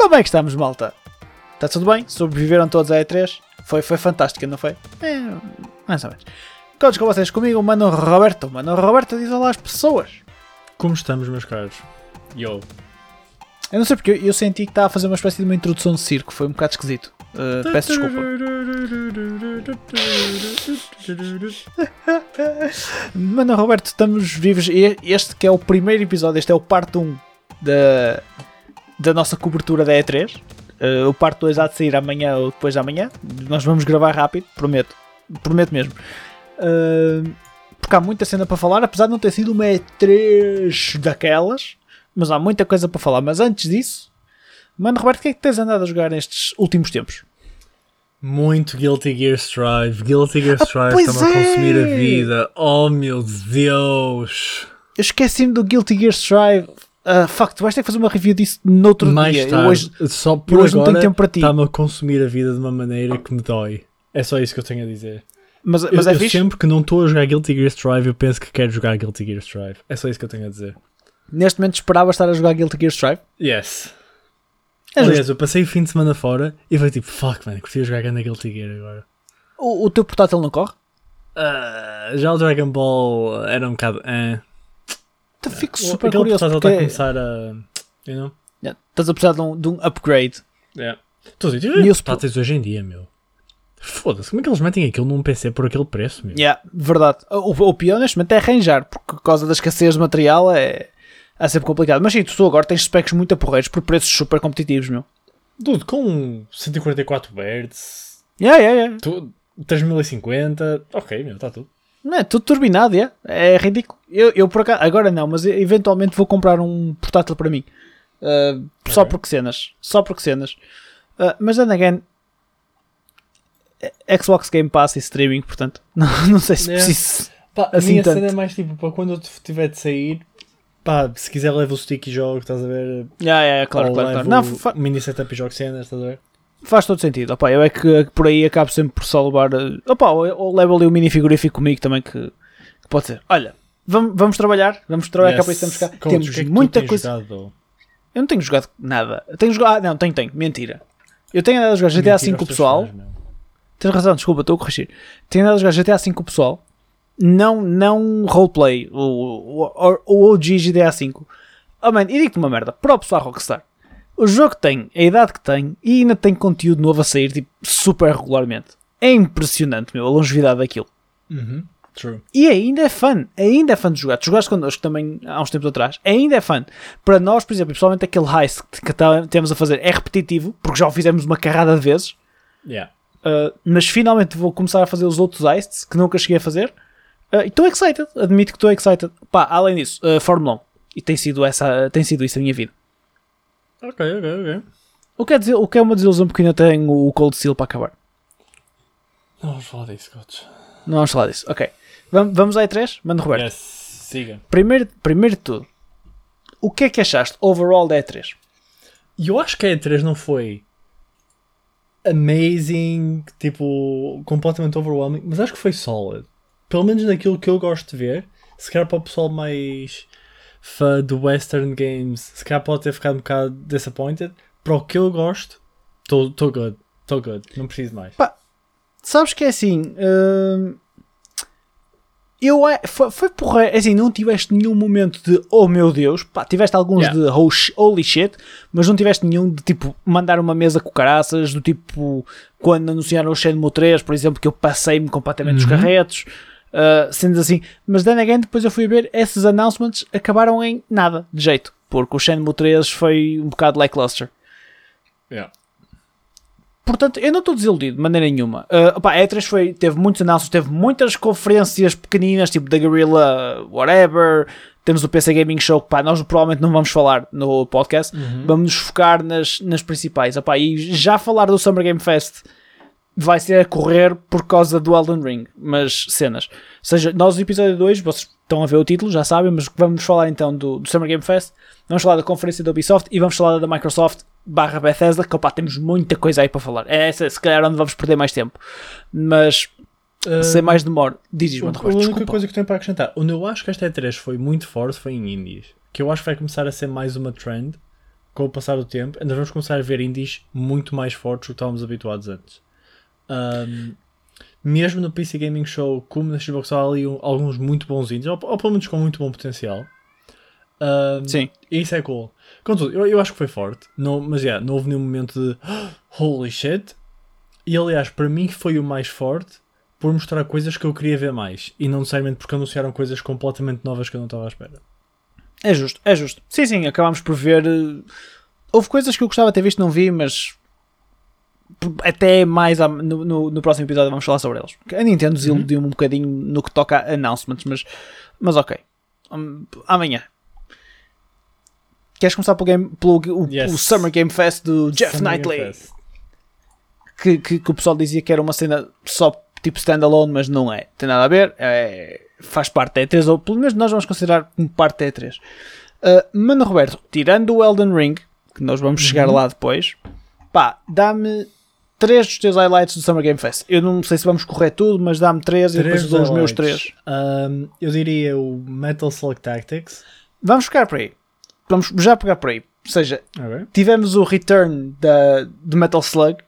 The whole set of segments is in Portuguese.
Como é que estamos, malta? Está tudo bem? Sobreviveram todos à E3? Foi, foi fantástico, não foi? É, mais ou menos. Todos com vocês comigo, o Mano Roberto. Mano Roberto diz olá às pessoas. Como estamos, meus caros? Yo. Eu não sei porque eu, eu senti que estava a fazer uma espécie de uma introdução de circo, foi um bocado esquisito. Uh, peço desculpa. Mano Roberto, estamos vivos. E Este que é o primeiro episódio, este é o parte 1 da, da nossa cobertura da E3. Uh, o parte 2 há de sair amanhã ou depois de amanhã. Nós vamos gravar rápido, prometo. Prometo mesmo. Uh, porque há muita cena para falar, apesar de não ter sido uma E3 daquelas. Mas há muita coisa para falar. Mas antes disso, Mano Roberto, o que é que tens andado a jogar nestes últimos tempos? Muito Guilty Gear Strive. Guilty Gear Ah, Strive pois está-me a consumir é! a vida. Oh meu Deus! Eu esqueci-me do Guilty Gear Strive. Uh, fuck, tu vais ter que fazer uma review disso noutro Mais dia. Eu tarde, hoje, só por hoje não tenho agora, tempo para ti. está-me a consumir a vida de uma maneira que me dói. É só isso que eu tenho a dizer. Mas, mas eu, é eu fixe. sempre que não estou a jogar Guilty Gear Strive, eu penso que quero jogar Guilty Gear Strive. É só isso que eu tenho a dizer. Neste momento esperava estar a jogar Guilty Gear Strive. Yes. É Aliás, justo. eu passei o fim de semana fora e foi tipo, fuck, man, curti jogar grande Guilty Gear agora. O, o teu portátil não corre? Ah, já o Dragon Ball era um bocado. Eh. Te fico super aquele curioso portátil porque está a começar a. You know? Yeah, estás a precisar de um, de um upgrade. Yeah. Estou a dizer, portáteis hoje em dia, meu. Foda-se, como é que eles metem aquilo num PC por aquele preço, meu? Yeah, verdade. O, o pior neste momento é arranjar, porque por causa da escassez de material é, é sempre complicado. Mas sim, tu agora tens specs muito aporreiros por preços super competitivos, meu. Dude, com 144 Hz, Yeah, yeah, yeah. tu- 3050, ok, meu, está tudo. Não é tudo turbinado, yeah. é ridículo. Eu, eu por acaso, agora não, mas eventualmente vou comprar um portátil para mim. Uh, Só Ok. porque cenas. Só porque cenas. Uh, mas then again, eh, Xbox Game Pass e streaming, portanto, não, não sei se Yeah. preciso. Pá, a Assim minha tanto. cena é mais tipo para quando eu tiver de sair. Pá, se quiser levo o stick e jogo, estás a ver? Yeah, yeah, claro, Ou claro, claro. levo Não, fa- mini setup e jogo cenas, estás a ver? Faz todo sentido. Opa, eu é que por aí acabo sempre por só levar. uh, Opa, ou, ou levo ali o mini frigorífico comigo também, que, que pode ser. Olha, vamos, vamos trabalhar, vamos trabalhar cá para isso, estamos cá. Coach, Temos é muita coisa. jogado? Eu não tenho jogado nada. Eu tenho jogado. Ah, não, tenho, tenho. Mentira. Eu tenho andado a jogar GTA V com o pessoal. fãs. Tens razão, desculpa, estou a corrigir. Tenho andado a jogar GTA V com o pessoal. Não, não roleplay. O, o, o OG GTA V. Oh man, e digo-te uma merda. Para o pessoal Rockstar. O jogo tem a idade que tem e ainda tem conteúdo novo a sair tipo, super regularmente. É impressionante, meu, a longevidade daquilo. Uhum, True. E ainda é fun, ainda é fun de jogar. Tu jogaste connosco também há uns tempos atrás, ainda é fun. Para nós, por exemplo, pessoalmente aquele heist que, que tá- temos a fazer é repetitivo, porque já o fizemos uma carrada de vezes, Yeah. uh, mas finalmente vou começar a fazer os outros heists que nunca cheguei a fazer. Uh, e estou excited, admito que estou excited. Pá, além disso, uh, Fórmula 1. E tem sido, essa, tem sido isso a minha vida. Ok, ok, ok. O que, é o que é uma desilusão porque ainda tenho o Cold Steel para acabar. Não vamos falar disso, coach. Não vamos falar disso. Ok. Vamos, vamos à E3? Mano Roberto. Yes, siga. Primeiro, primeiro de tudo, o que é que achaste overall da E3? E eu acho que a E3 não foi amazing, tipo, completamente overwhelming, mas acho que foi solid. Pelo menos naquilo que eu gosto de ver. Se calhar para o pessoal mais fã do Western Games, se calhar pode ter ficado um bocado disappointed. Para o que eu gosto, estou good. Estou good. Não preciso mais. Sabes que é assim. hum, eu é- foi, foi porra, é assim, não tiveste nenhum momento de oh meu Deus, pá, tiveste alguns Yeah. de oh, holy shit, mas não tiveste nenhum de tipo mandar uma mesa com caraças, do tipo quando anunciaram o Shenmue 3, por exemplo, que eu passei-me completamente dos Uhum. carretos, uh, sendo assim, mas then again, depois eu fui ver esses announcements acabaram em nada de jeito, porque o Shenmue 3 foi um bocado lackluster. Yeah. Portanto, eu não estou desiludido de maneira nenhuma. Uh, opá, a E3 foi, teve muitos anúncios, teve muitas conferências pequeninas, tipo da Guerrilla, whatever. Temos o PC Gaming Show, que pá, nós provavelmente não vamos falar no podcast. Vamos nos focar nas, nas principais. Opá, e já falar do Summer Game Fest vai ser a correr por causa do Elden Ring, mas cenas. Ou seja, nós no episódio 2, vocês estão a ver o título, já sabem, mas vamos falar então do, do Summer Game Fest, vamos falar da conferência da Ubisoft e vamos falar da Microsoft barra Bethesda, que opá, temos muita coisa aí para falar. É essa, se calhar, onde vamos perder mais tempo. Mas, sem mais demora, dizes, A única desculpa. coisa que tenho para acrescentar, onde eu acho que esta E3 foi muito forte foi em indies. Que eu acho que vai começar a ser mais uma trend com o passar do tempo, ainda vamos começar a ver indies muito mais fortes do que estávamos habituados antes. Um, mesmo no PC Gaming Show, como na Xbox, há ali alguns muito bons indies, ou, ou pelo menos com muito bom potencial. Um, Sim. isso é cool. Contudo, eu, eu acho que foi forte, não, mas yeah, não houve nenhum momento de "Ah, holy shit. E aliás, para mim foi o mais forte por mostrar coisas que eu queria ver mais e não necessariamente porque anunciaram coisas completamente novas que eu não estava à espera. É justo, é justo. Sim, sim, acabámos por ver. eh, Houve coisas que eu gostava de ter visto, não vi, mas. Até mais à- no, no, no próximo episódio vamos falar sobre eles. A Nintendo desiludiu-me um bocadinho no que toca a announcements, mas, mas ok. Hum, amanhã. Queres começar pelo, game, pelo o, Yes. o Summer Game Fest do Jeff Summer Knightley? Que, que, que o pessoal dizia que era uma cena só tipo standalone, mas não é. Tem nada a ver. É, faz parte da E3, ou pelo menos nós vamos considerar como parte da E3. Uh, Mano Roberto, tirando o Elden Ring, que nós vamos chegar Uhum. lá depois, pá, dá-me três dos teus highlights do Summer Game Fest. Eu não sei se vamos correr tudo, mas dá-me três, e depois Três dou os meus três. Um, eu diria o Metal Slug Tactics. Vamos ficar por aí. Vamos já pegar por aí. Ou seja, Ok. tivemos o return da, do Metal Slug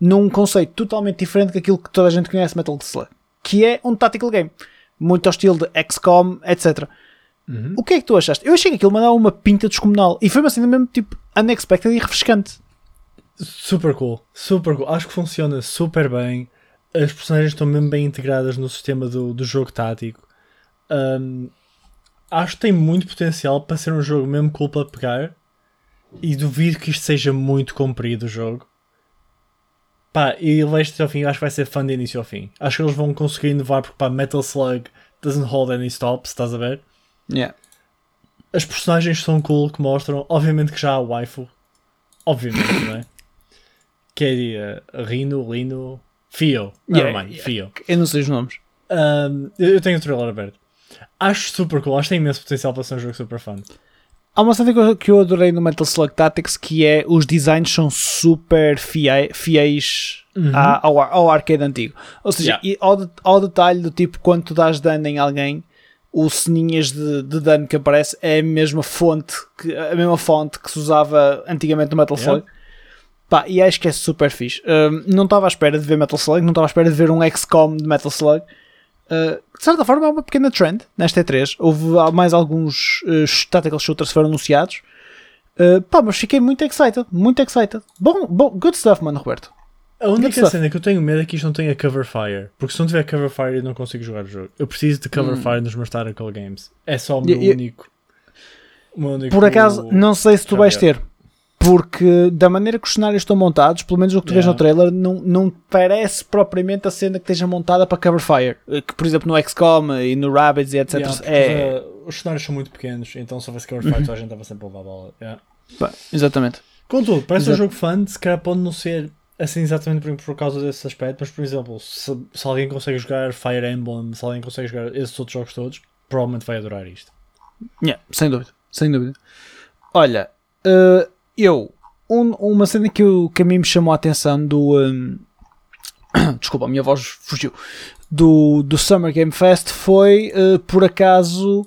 num conceito totalmente diferente daquilo que toda a gente conhece Metal Slug, que é um tactical game, muito ao estilo de XCOM, etc. Uhum. O que é que tu achaste? Eu achei que aquilo mandava uma pinta descomunal e foi uma cena mesmo tipo unexpected e refrescante. Super cool, super cool. Acho que funciona super bem. As personagens estão mesmo bem integradas no sistema do, do jogo tático. Um, acho que tem muito potencial para ser um jogo mesmo cool para pegar. E duvido que isto seja muito comprido o jogo. Pá, e leis até ao fim, acho que vai ser fã de início ao fim. Acho que eles vão conseguir inovar porque pá, Metal Slug doesn't hold any stops, estás a ver? Yeah. As personagens são cool que mostram. Obviamente que já há waifu. Obviamente, não é? Que é Rino, Lino, Fio. Yeah, Nevermind, yeah. Fio. Eu não sei os nomes. Um, eu tenho o trailer aberto. Acho super cool. Acho que tem imenso potencial para ser um jogo super fun. Há uma cena que eu, adorei no Metal Slug Tactics que é os designs são super fiéis, à- ao, ao arcade antigo. Ou seja, Yeah. ao, ao detalhe do tipo quando tu dás dano em alguém, o ceninhas de, de dano que aparece é a mesma fonte que, a mesma fonte que se usava antigamente no Metal Yeah. Pá, e acho que é super fixe. Um, não estava à espera de ver Metal Slug, não estava à espera de ver um XCOM de Metal Slug. Uh, de certa forma é uma pequena trend nesta E3. Houve mais alguns uh, tactical shooters que foram anunciados. Uh, pá, mas fiquei muito excited, muito excited. Bom, bom good stuff, mano, Roberto. A única cena que eu tenho medo é que isto não tenha cover fire. Porque se não tiver cover fire eu não consigo jogar o jogo. Eu preciso de cover Hum. fire nos meus tactical games. É só o meu E- e- único. o meu único Por acaso, não sei se tu vais ter. Porque da maneira que os cenários estão montados, pelo menos o que tu vês no Yeah. trailer, não, não parece propriamente a cena que esteja montada para cover fire. Uh, Que, por exemplo, no XCOM e no Rabbids e etc. Yeah, é, uh, os cenários são muito pequenos, então se houvesse cover fire toda a gente estava sempre a levar a bola. Yeah. exatamente. Contudo, parece um Exato. jogo fun, se calhar pode não ser assim exatamente por, por causa desse aspecto, mas por exemplo, se, se alguém consegue jogar Fire Emblem, se alguém consegue jogar esses outros jogos todos, provavelmente vai adorar isto. Yeah, sem dúvida, sem dúvida. Olha, eh, eu, um- uma cena que, eu, que a mim me chamou a atenção do. um, desculpa, a minha voz fugiu. Do, do Summer Game Fest foi, eh, por acaso,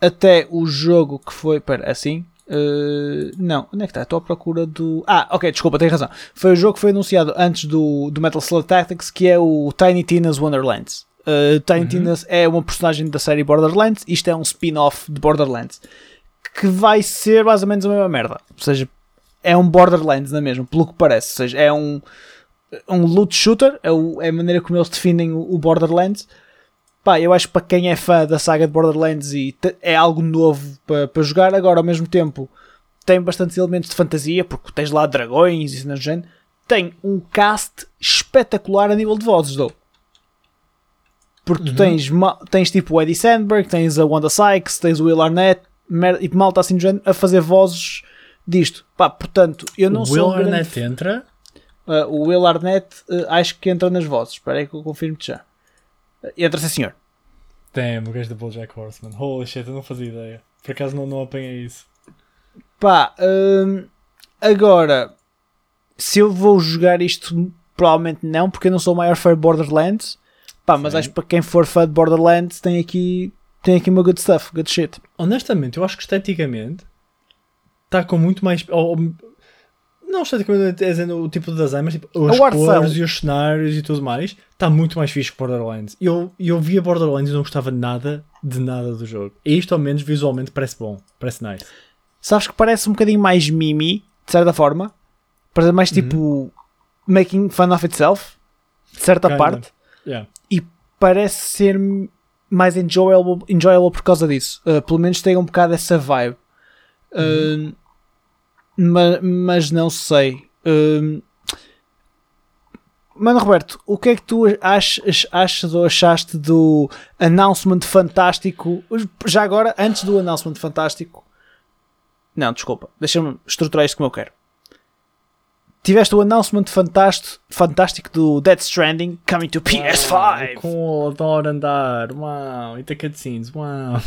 até o jogo que foi. Pera, assim? Eh, não, onde é que está? Estou à procura do. Ah, ok, desculpa, tens razão. Foi o jogo que foi anunciado antes do, do Metal Slug Tactics, que é o Tiny Tina's Wonderlands. Uh, Tiny Tina's é uma personagem da série Borderlands, isto é um spin-off de Borderlands que vai ser mais ou menos a mesma merda. Ou seja, é um Borderlands, não é mesmo? Pelo que parece. Ou seja, é um, um loot shooter, é, o- é a maneira como eles definem o, o Borderlands. Pá, eu acho que para quem é fã da saga de Borderlands e é algo novo para, para jogar, agora ao mesmo tempo tem bastantes elementos de fantasia, porque tens lá dragões e isso do género. Tem um cast espetacular a nível de vozes, dou. Porque tu Uhum. tens, tens tipo o Eddie Sandberg, tens a Wanda Sykes, tens o Will Arnett mer- e malta assim do género a fazer vozes disto. Pá, portanto, eu não o sou Will um grande Arnett entra, Uh, o Will Arnett uh, acho que entra nas vozes. Espera aí que eu confirmo-te já. Uh, entra sim, senhor. Damn, o gajo da BoJack Horseman. Holy shit, eu não fazia ideia. Por acaso não, não apanhei isso. Pá, hum, agora, se eu vou jogar isto, provavelmente não, porque eu não sou o maior fã de Borderlands. Pá, mas Sim. acho que para quem for fã de Borderlands tem aqui, tem aqui uma good stuff, good shit. Honestamente, eu acho que esteticamente está com muito mais. ou- não esteticamente é dizendo o tipo de design, mas tipo, as cores e os cenários e tudo mais, está muito mais fixe que Borderlands. Eu, eu via Borderlands e não gostava nada de nada do jogo. E isto, ao menos, visualmente parece bom, parece nice. Sabes que parece um bocadinho mais Mimi, de certa forma. Parece mais tipo making fun of itself, de certa Kinda. parte. Yeah. E parece ser mais enjoyable, enjoyable por causa disso. Uh, pelo menos tem um bocado essa vibe. Uh, ma- mas não sei. Uh, Mano Roberto, o que é que tu achas, achas ou achaste do announcement fantástico? Já agora, antes do announcement fantástico, não, desculpa, deixa-me estruturar isto como eu quero. Tiveste o announcement fantástico, do Dead Stranding coming to PS5. Cool, adoro andar. Uau, e tem cutscenes. Uau.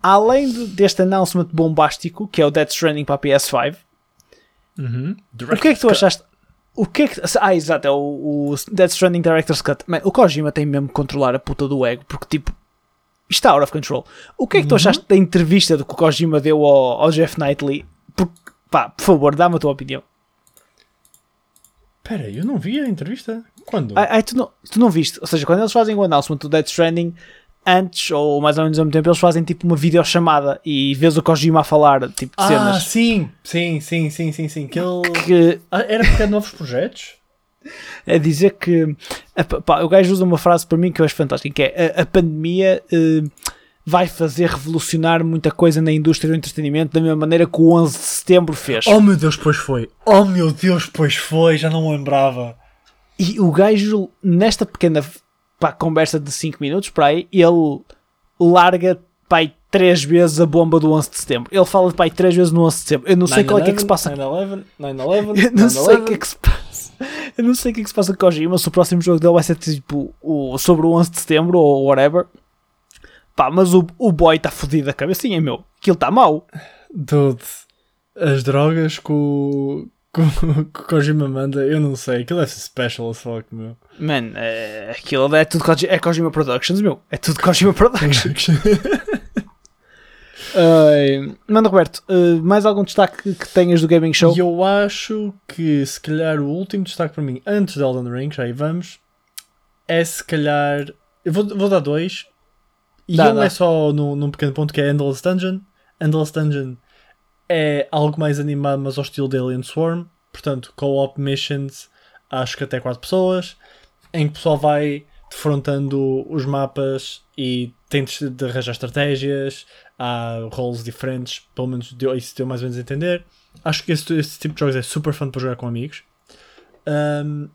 Além de- deste announcement bombástico, que é o Dead Stranding para a PS5, Uhum. o que é que tu achaste? O que é que. Ah, exato, é o, o Dead Stranding Director's Cut. Man, o Kojima tem mesmo que controlar a puta do ego, porque tipo. Isto está out of control. O que é que tu Uhum. achaste da entrevista do que o Kojima deu ao, ao Jeff Knightley? Porque, pá, por favor, dá-me a tua opinião. Pera, eu não vi a entrevista. Quando? Ai, tu, não, tu não viste? Ou seja, quando eles fazem o announcement do Dead Stranding, antes ou mais ou menos ao mesmo tempo, eles fazem tipo uma videochamada e vês o Kojima a falar tipo de ah, cenas sim, sim, sim, sim, sim, sim. Que ele... que Ah, era porque há novos projetos? é dizer que pá, o gajo usa uma frase para mim que eu acho fantástica que é a, a pandemia eh, vai fazer revolucionar muita coisa na indústria do entretenimento da mesma maneira que o 11 de setembro fez Oh meu Deus, pois foi. Oh meu Deus, pois foi. Já não lembrava. e o gajo nesta pequena pá, conversa de 5 minutos para aí ele larga pá, aí três vezes a bomba do 11 de setembro ele fala pá, aí três vezes no 11 de setembro eu não sei qual é que, é que se passa 9-11, 9-11, Eu não sei o que é que se passa. Eu não sei o que é que se passa com o Kojima. Se o próximo jogo dele vai ser tipo o, sobre o 11 de setembro ou whatever. Pá, mas o, o boy está fodido da cabecinha, meu. Aquilo está mau. Dude, as drogas o, que, o- Kojima manda, eu não sei. Aquilo ser special as fuck, meu. Man, é, aquilo é tudo Kojima, é Kojima Productions, meu. É tudo Kojima Productions. Manda Roberto, eh, mais algum destaque que tenhas do Gaming Show? Eu acho que se calhar o último destaque para mim, antes de Elden Ring, já aí vamos, é se calhar. Eu vou, vou dar dois. E Dá, um dá. é só num, num pequeno ponto que é Endless Dungeon. Endless Dungeon é algo mais animado, mas ao estilo de Alien Swarm. Portanto, co-op missions, acho que até 4 pessoas, em que o pessoal vai defrontando os mapas e tem de arranjar estratégias, há roles diferentes, pelo menos deu, isso deu mais ou menos a entender. Acho que esse, esse tipo de jogos é super fun para jogar com amigos. Um,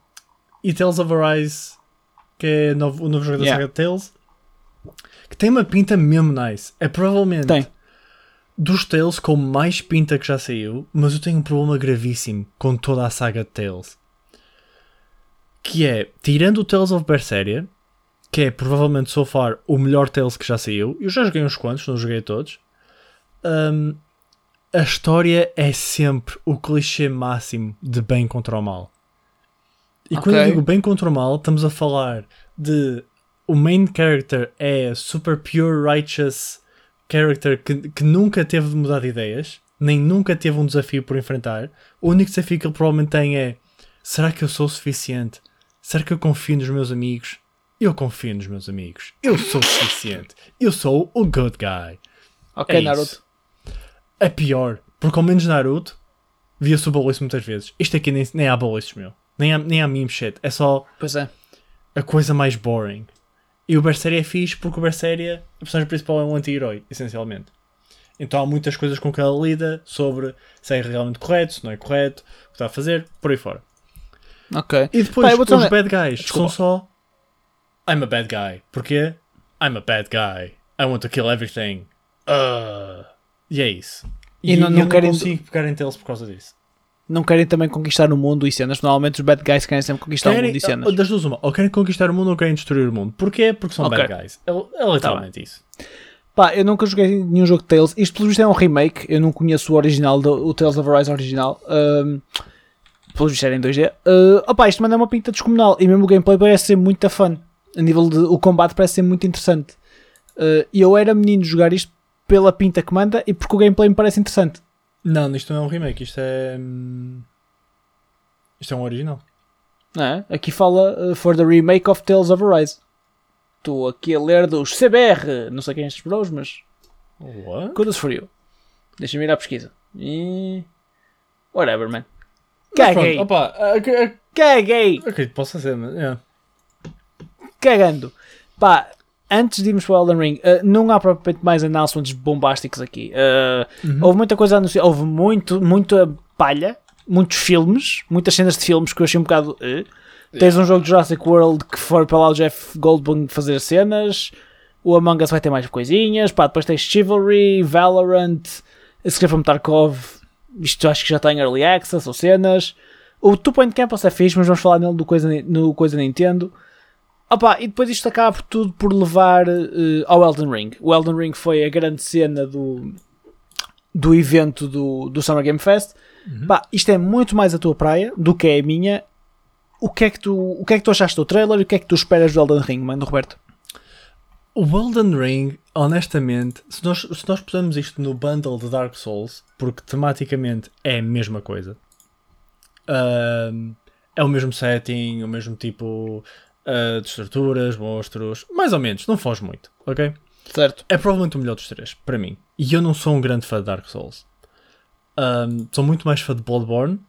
e Tales of Arise, que é novo- o novo jogo da Yeah. saga de Tales, que tem uma pinta mesmo nice. É provavelmente Tem. dos Tales com mais pinta que já saiu, mas eu tenho um problema gravíssimo com toda a saga de Tales. Que é, tirando o Tales of Berseria, que é provavelmente so far o melhor Tales que já saiu, eu já joguei uns quantos, não joguei todos. hum, a história é sempre o clichê máximo de bem contra o mal. E quando eu digo bem contra o mal, estamos a falar de o main character é super pure righteous character que, que nunca teve de mudar de ideias, nem nunca teve um desafio por enfrentar. O único desafio que ele provavelmente tem é: será que eu sou o suficiente? Será que eu confio nos meus amigos? Eu confio nos meus amigos. Eu sou o suficiente. Eu sou o good guy. Ok, É isso. Naruto. É pior, porque ao menos Naruto via-se o baliço muitas vezes. Isto aqui nem, nem há baliços, meu. Nem há, nem há meme shit. É só Pois é. a coisa mais boring. E o Berseria é fixe porque o Berseria, a personagem principal é um anti-herói, essencialmente. Então há muitas coisas com que ela lida sobre se é realmente correto, se não é correto, o que está a fazer, por aí fora. Ok. E depois vou os bad guys Desculpa. são só I'm a bad guy. Porquê? I'm a bad guy. I want to kill everything. Uh. E é isso. E E, não- eu não não consigo pegar em teles por causa disso. Não querem também conquistar o mundo e cenas. Normalmente os bad guys querem sempre conquistar o Querem, mundo e cenas. das duas uma, ou querem conquistar o mundo ou querem destruir o mundo. Porquê? Porque são Ok. bad guys. É, é literalmente isso. Pá, eu nunca joguei nenhum jogo de Tales. Isto pelo visto é um remake. Eu não conheço o original, do, o Tales of Arise original. Um, pelo visto era em 2D. Uh, opá, isto manda uma pinta descomunal. E mesmo o gameplay parece ser muito fun. A nível de. O combate parece ser muito interessante. Uh, E eu era menino de jogar isto pela pinta que manda e porque o gameplay me parece interessante. Não, isto não é um remake, isto é. hum, Isto é um original. É? Aqui fala uh, for the remake of Tales of Arise. Estou aqui a ler dos CBR, não sei quem é estes bros, mas What? As for you. Deixa-me ir à pesquisa. E... Whatever, man. Caguei. pronto, opa, ac- Caguei. acredito que possa ser, mas. yeah. Cagando. Pá, antes de irmos para o Elden Ring, uh, não há propriamente mais announcements bombásticos aqui. Uh, Uhum. Houve muita coisa anunciada, houve muito, muita palha, muitos filmes, muitas cenas de filmes que eu achei um bocado. eh. Tens um jogo de Jurassic World que foi para lá o Jeff Goldblum fazer cenas. O Among Us vai ter mais coisinhas. Pá, depois tens Chivalry, Valorant, Escrever from Tarkov. Isto acho que já está em Early Access ou cenas. O Two Point Campus é fixe, mas vamos falar nele do coisa, no coisa Nintendo. Opa, e depois isto acaba por tudo por levar eh, ao Elden Ring. O Elden Ring foi a grande cena do, do evento do, do Summer Game Fest. Pá, isto é muito mais a tua praia do que é a minha. O que é que tu, o que é que tu achaste do trailer e o que é que tu esperas do Elden Ring, mano, Roberto? O Elden Ring, honestamente, se nós, se nós pusermos isto no bundle de Dark Souls, porque tematicamente é a mesma coisa, ahm, é o mesmo setting, o mesmo tipo ah, de estruturas, monstros, mais ou menos, não foge muito, ok? Certo. É provavelmente o melhor dos três, para mim. E eu não sou um grande fã de Dark Souls. Ahm, sou muito mais fã de Bloodborne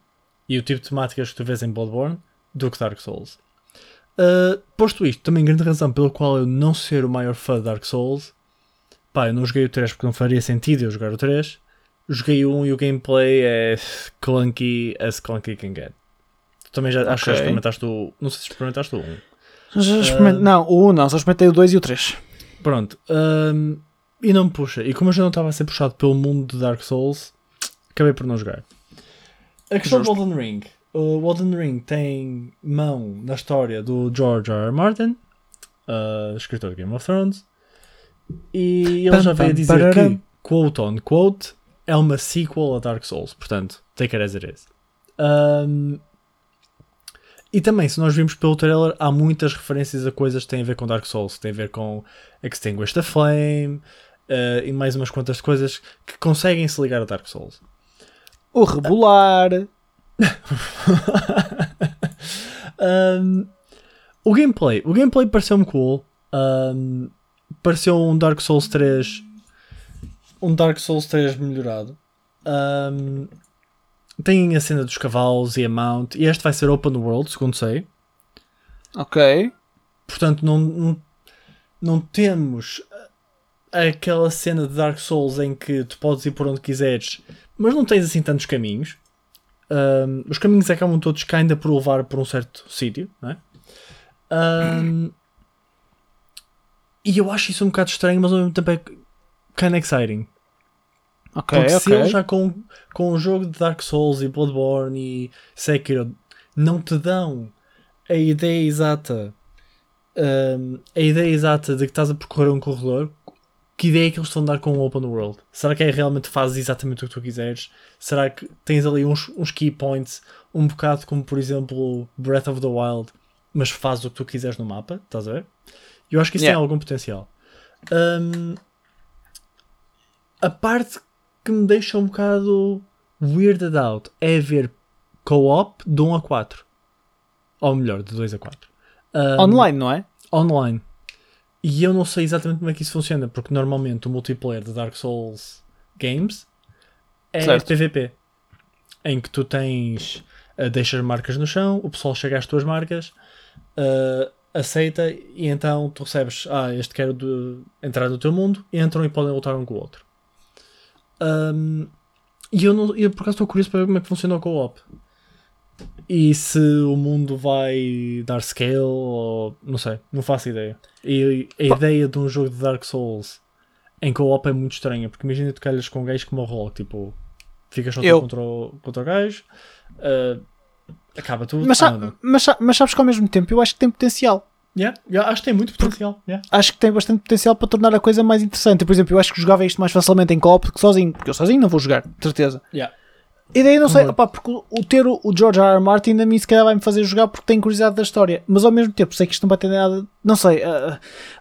e o tipo de temáticas que tu vês em Bloodborne do que Dark Souls. Uh, posto isto, também grande razão pela qual eu não ser o maior fã de Dark Souls. Pá, eu não joguei o 3 porque não faria sentido eu jogar o 3. Joguei o 1 e o gameplay é clunky as clunky can get. Tu também já acho que já experimentaste o. Não sei se experimentaste o 1. Já experimen- Não, o 1 não, só experimentei o 2 e o 3. Pronto. hum, e não me puxa. E como eu já não estava a ser puxado pelo mundo de Dark Souls, acabei por não jogar. A questão Justo. do Elden Ring. O Elden Ring tem mão na história do George R. R. Martin, uh, escritor de Game of Thrones, e ele Pam, já veio pam, dizer que, quote on quote, é uma sequel a Dark Souls. Portanto, take it as it is. Um, e também, se nós vimos pelo trailer, há muitas referências a coisas que têm a ver com Dark Souls, que têm a ver com Extinguish the Flame uh, e mais umas quantas coisas que conseguem se ligar a Dark Souls. O Rebolar. Um, o gameplay, o gameplay pareceu-me cool. Um, pareceu um Dark Souls 3, um Dark Souls 3 melhorado. Um, tem a cena dos cavalos e a mount, e este vai ser open world, segundo sei. Ok. Portanto, não, não, não temos aquela cena de Dark Souls em que tu podes ir por onde quiseres, mas não tens assim tantos caminhos. Um, os caminhos acabam todos ainda por levar por um certo sítio, não é? Um, e eu acho isso um bocado estranho, mas ao mesmo tempo é kind of exciting. Ok, Porque se ok. eles já com, com o jogo de Dark Souls e Bloodborne e Sekiro não te dão a ideia exata hum, a ideia exata de que estás a percorrer um corredor, que ideia é que eles estão a dar com o Open World? Será que é realmente fazes exatamente o que tu quiseres? Será que tens ali uns, uns key points, um bocado como por exemplo Breath of the Wild, mas fazes o que tu quiseres no mapa? Estás a ver? Eu acho que isso Yeah. tem algum potencial. Hum, a parte que me deixa um bocado weirded out é ver co-op de 1 a 4. Ou melhor, de 2 a 4. Um, Online, não é? Online. E eu não sei exatamente como é que isso funciona, porque normalmente o multiplayer de Dark Souls Games é Certo. PVP. Em que tu tens. uh, deixas marcas no chão, o pessoal chega às tuas marcas, uh, aceita e então tu recebes. Ah, este quero de- entrar no teu mundo, entram e podem lutar um com o outro. Um, e eu, não, eu por acaso estou curioso para ver como é que funciona o co-op. E se o mundo vai dar scale ou não sei, não faço ideia. E a Pá. ideia de um jogo de Dark Souls em co-op é muito estranha, porque imagina tu calhas com um gajo como o Rock, tipo, ficas só Eu. contra o, contra o gajo, ah, acaba tudo. Mas, ah, mas, mas sabes que ao mesmo tempo eu acho que tem potencial. Yeah, yeah, acho que tem muito potencial. yeah. Acho que tem bastante potencial para tornar a coisa mais interessante. Por exemplo, eu acho que jogava isto mais facilmente em co-op do que sozinho, porque eu sozinho não vou jogar, de certeza. Yeah. E daí não sei, opá, porque o- ter o, George R. R. Martin a mim se calhar vai-me fazer jogar porque tenho curiosidade da história, mas ao mesmo tempo sei que isto não vai ter nada. Não sei,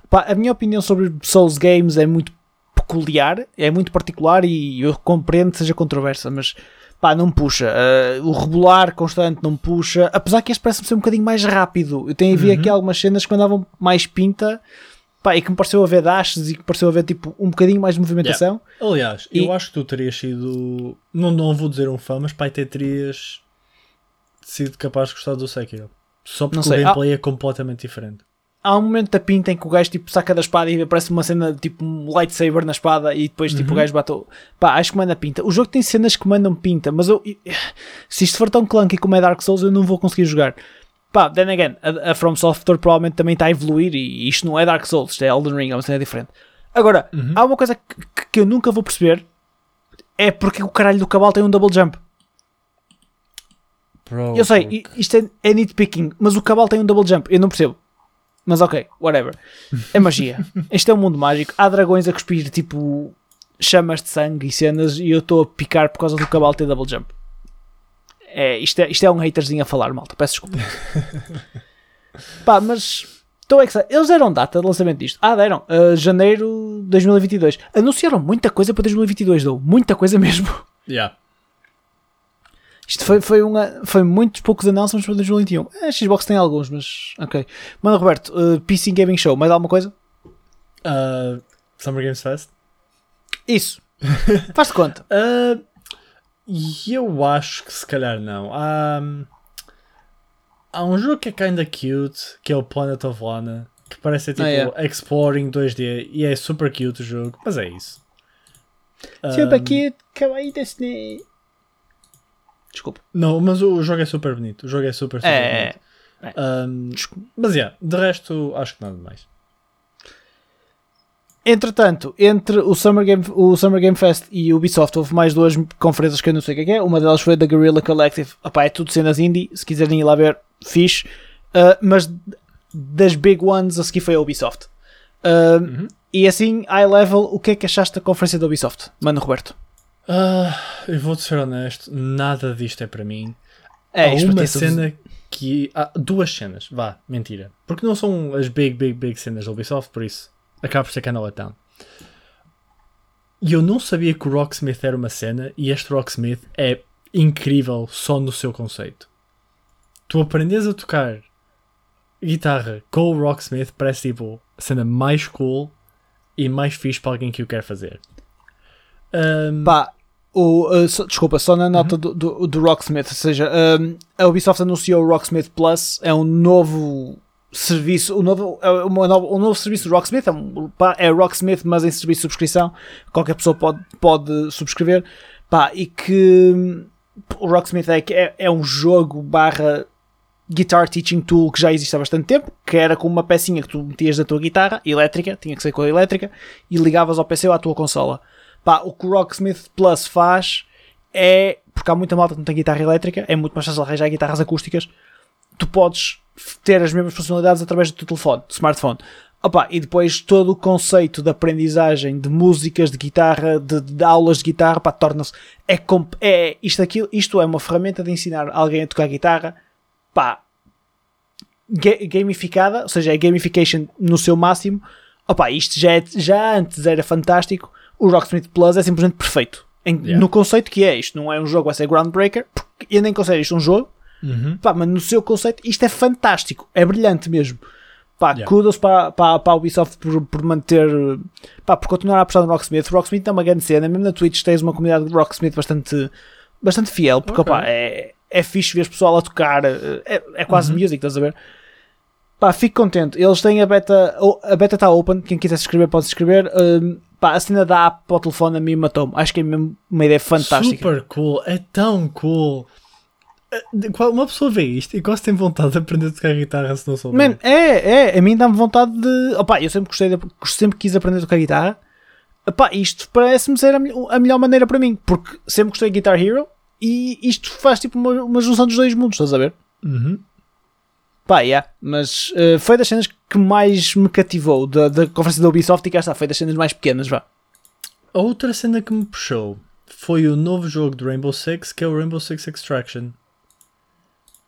pá, a minha opinião sobre Souls Games é muito peculiar, é muito particular e eu compreendo que seja controversa, mas pá, não puxa. Uh, o rebolar constante não puxa, apesar que este parece-me ser um bocadinho mais rápido. Eu tenho vi Uhum. aqui algumas cenas que andavam mais pinta. Pá, e que me pareceu haver dashes e que me pareceu haver tipo um bocadinho mais de movimentação. Aliás, E- eu acho que tu terias sido. Não, não vou dizer um fã, mas pai, até terias sido capaz de gostar do Sekiro. Só porque o sei, gameplay é completamente diferente. Há um momento da pinta em que o gajo tipo, saca da espada e aparece uma cena tipo um lightsaber na espada e depois tipo, o Uhum. gajo bate. o- Pá, acho que manda pinta. O jogo tem cenas que mandam pinta, mas eu, se isto for tão clunky como é Dark Souls, eu não vou conseguir jogar. Pá, then again, a, a From Software provavelmente também está a evoluir e isto não é Dark Souls, isto é Elden Ring, é uma cena diferente. Agora, Uhum. há uma coisa que, que- eu nunca vou perceber é porque o caralho do cavalo tem um double jump. Bro, Eu sei, porque- isto é, é nitpicking, mas o cavalo tem um double jump, eu não percebo. Mas ok, whatever. É magia. Este é um mundo mágico. Há dragões a cuspir tipo chamas de sangue e cenas e eu estou a picar por causa do cavalo ter double jump. É, isto, é, isto é um haterzinho a falar, malta. Peço desculpa. Pá, mas estou excited. Eles deram data de lançamento disto. Ah, deram. Uh, janeiro de 2022. Anunciaram muita coisa para 2022, dou. Muita coisa mesmo. Yeah. Isto foi, foi, uma, foi muitos poucos announcements para 2021. A É, Xbox tem alguns, mas ok. Mano, Roberto, uh, PC Gaming Show, mais alguma coisa? Uh, Summer Games Fest? Isso. Faz-te conta. Uh, eu acho que se calhar não. Há, há um jogo que é kinda cute, que é o Planet of Lana, que parece ser tipo Ah, yeah. Exploring 2D e é super cute o jogo, mas é isso. Super Um, cute, kawaii desu ne. Desculpa. Não, mas o jogo é super bonito. O jogo é super, super É, bonito. Um, mas yeah, de resto, acho que nada mais. Entretanto, entre o Summer, Game, o Summer Game Fest e o Ubisoft houve mais duas conferências que eu não sei o que é que é. Uma delas foi da Guerrilla Collective. Opá, é tudo cenas indie. Se quiserem ir lá ver, fixe. Uh, mas das big ones a seguir foi a Ubisoft. Uh, Uhum. E assim, high level, o que é que achaste da conferência da Ubisoft? Mano, Roberto. Ah, eu vou-te ser honesto, nada disto é para mim. É, há uma é cena que. Há duas cenas, vá, mentira. Porque não são as big, big, big cenas da Ubisoft, por isso acaba por ser kinda letdown. E eu não sabia que o Rocksmith era uma cena e este Rocksmith é incrível só no seu conceito. Tu aprendes a tocar guitarra com o Rocksmith parece tipo a cena mais cool e mais fixe para alguém que o quer fazer. Um, Pá, o, uh, só- desculpa, só na nota do, do, do Rocksmith, ou seja, um, a Ubisoft anunciou o Rocksmith Plus, é um novo serviço, um novo, é uma nova- um novo serviço do Rocksmith, é, um, pá, é Rocksmith, mas em serviço de subscrição, qualquer pessoa pode, pode subscrever, pá, e que o Rocksmith é, é, é um jogo barra guitar teaching tool que já existe há bastante tempo, que era com uma pecinha que tu metias da tua guitarra, elétrica, tinha que ser com a elétrica, e ligavas ao PC ou à tua consola. Pá, o que o Rocksmith Plus faz é, porque há muita malta que não tem guitarra elétrica, é muito mais fácil arranjar guitarras acústicas, tu podes ter as mesmas funcionalidades através do teu telefone, smartphone. Opa, e depois todo o conceito de aprendizagem de músicas, de guitarra, de, de aulas de guitarra, pá, torna-se. É, é isto, aquilo, isto é uma ferramenta de ensinar alguém a tocar guitarra, pá, ga- gamificada, ou seja, é gamification no seu máximo. Opa, isto já, é- já antes era fantástico. O Rocksmith Plus é simplesmente perfeito. Em- Yeah. No conceito que é, isto não é um jogo, vai ser groundbreaker, porque eu nem considero isto um jogo, uhum. Pá, mas no seu conceito isto é fantástico, é brilhante mesmo. Pá, Yeah. kudos para, para, para a Ubisoft por, por manter, pá, por continuar a apostar no Rocksmith. O Rocksmith é uma grande cena, mesmo na Twitch tens uma comunidade de Rocksmith bastante, bastante fiel, porque Ok. opá, é, é fixe ver pessoal a tocar, é, é quase Uhum. music, estás a ver? Pá, fico contente. Eles têm a beta, a beta está open, quem quiser se inscrever pode se inscrever. Hum, pá, a cena da app para o telefone a mim matou-me. Acho que é mesmo uma ideia fantástica. Super cool, é tão cool. Eh, Uma pessoa vê isto e quase tem vontade de aprender a tocar guitarra se não souber. Man, é, é, a mim dá-me vontade de. Opá, eu sempre gostei, de, sempre quis aprender a tocar guitarra. Opá, isto parece-me ser a, a melhor maneira para mim, porque sempre gostei de Guitar Hero e isto faz tipo uma, uma junção dos dois mundos, estás a ver? Uhum. Pá, yeah, mas eh, foi das cenas que mais me cativou da, da conferência da Ubisoft e cá está, foi das cenas mais pequenas, vá. A outra cena que me puxou foi o novo jogo do Rainbow Six, que é o Rainbow Six Extraction.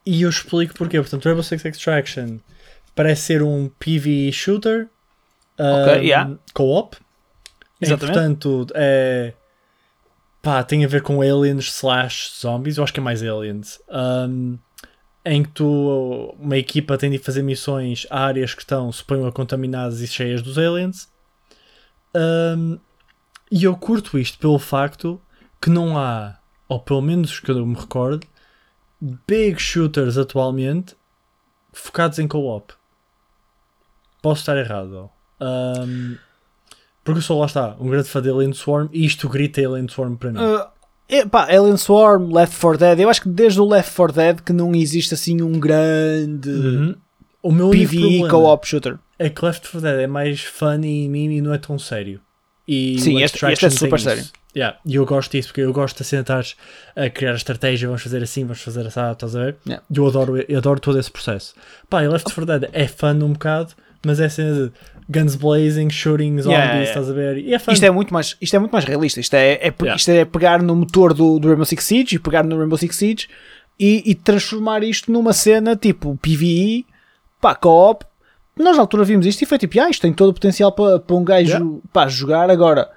E eu explico porquê. Portanto, Rainbow Six Extraction parece ser um PvE shooter Ok, um, yeah. co-op. E, Exatamente. portanto, é. Pá, tem a ver com aliens slash zombies. Eu acho que é mais aliens. Um, em que tu, uma equipa tem de fazer missões a áreas que estão, suponho, contaminadas e cheias dos aliens. Um, e eu curto isto pelo facto que não há, ou pelo menos que eu me recordo, big shooters atualmente focados em co-op. Posso estar errado. Um, porque eu sou, lá está, um grande fã de Alien Swarm e isto grita Alien Swarm para mim. Uh, é, pá, Alien Swarm, Left 4 Dead. Eu acho que desde o Left 4 Dead que não existe assim um grande Uhum. O meu PvE co-op shooter. é que Left 4 Dead é mais funny e meme e não é tão sério. E Sim, este- este é super sério. isso. Yeah, E eu gosto disso porque eu gosto de sentar a criar a estratégia, vamos fazer assim, vamos fazer assim, estás a ver? Yeah. Eu adoro, eu adoro todo esse processo. Pá, e Left 4 Dead é fun um bocado, mas é cena de guns blazing, shooting zombies, Yeah, yeah. estás a ver? E é fun. Isto é muito mais, isto é muito mais realista. Isto é, é, Yeah. isto é pegar no motor do, do Rainbow Six Siege e pegar no Rainbow Six Siege e, e transformar isto numa cena tipo PvE, pá, co-op. Nós na altura vimos isto e foi tipo, ah, isto tem todo o potencial para, para um gajo Yeah. pá, jogar. Agora,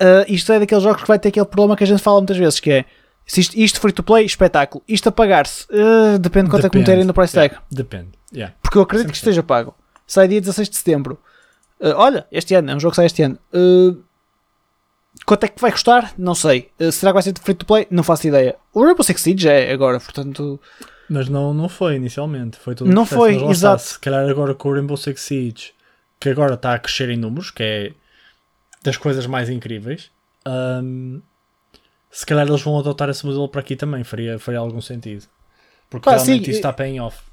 ah, isto é daqueles jogos que vai ter aquele problema que a gente fala muitas vezes, que é se isto, isto free to play, espetáculo. Isto a pagar-se, ah, depende de quanto é que Depende. meterem no price tag. Yeah, Depende. Yeah. Porque eu acredito que 100%. esteja pago. Sai dia 16 de setembro. Uh, olha, este ano, é um jogo que sai este ano. Uh, quanto é que vai custar? Não sei. Uh, será que vai ser free to play? Não faço ideia. O Rainbow Six Siege é agora, portanto. Mas não, não foi inicialmente. Foi todo o Não foi, exato. Está, se calhar agora com o Rainbow Six Siege, que agora está a crescer em números, que é das coisas mais incríveis, hum, se calhar eles vão adotar esse modelo para aqui também. Faria, faria algum sentido. Porque Pá, realmente sim, isso está paying off.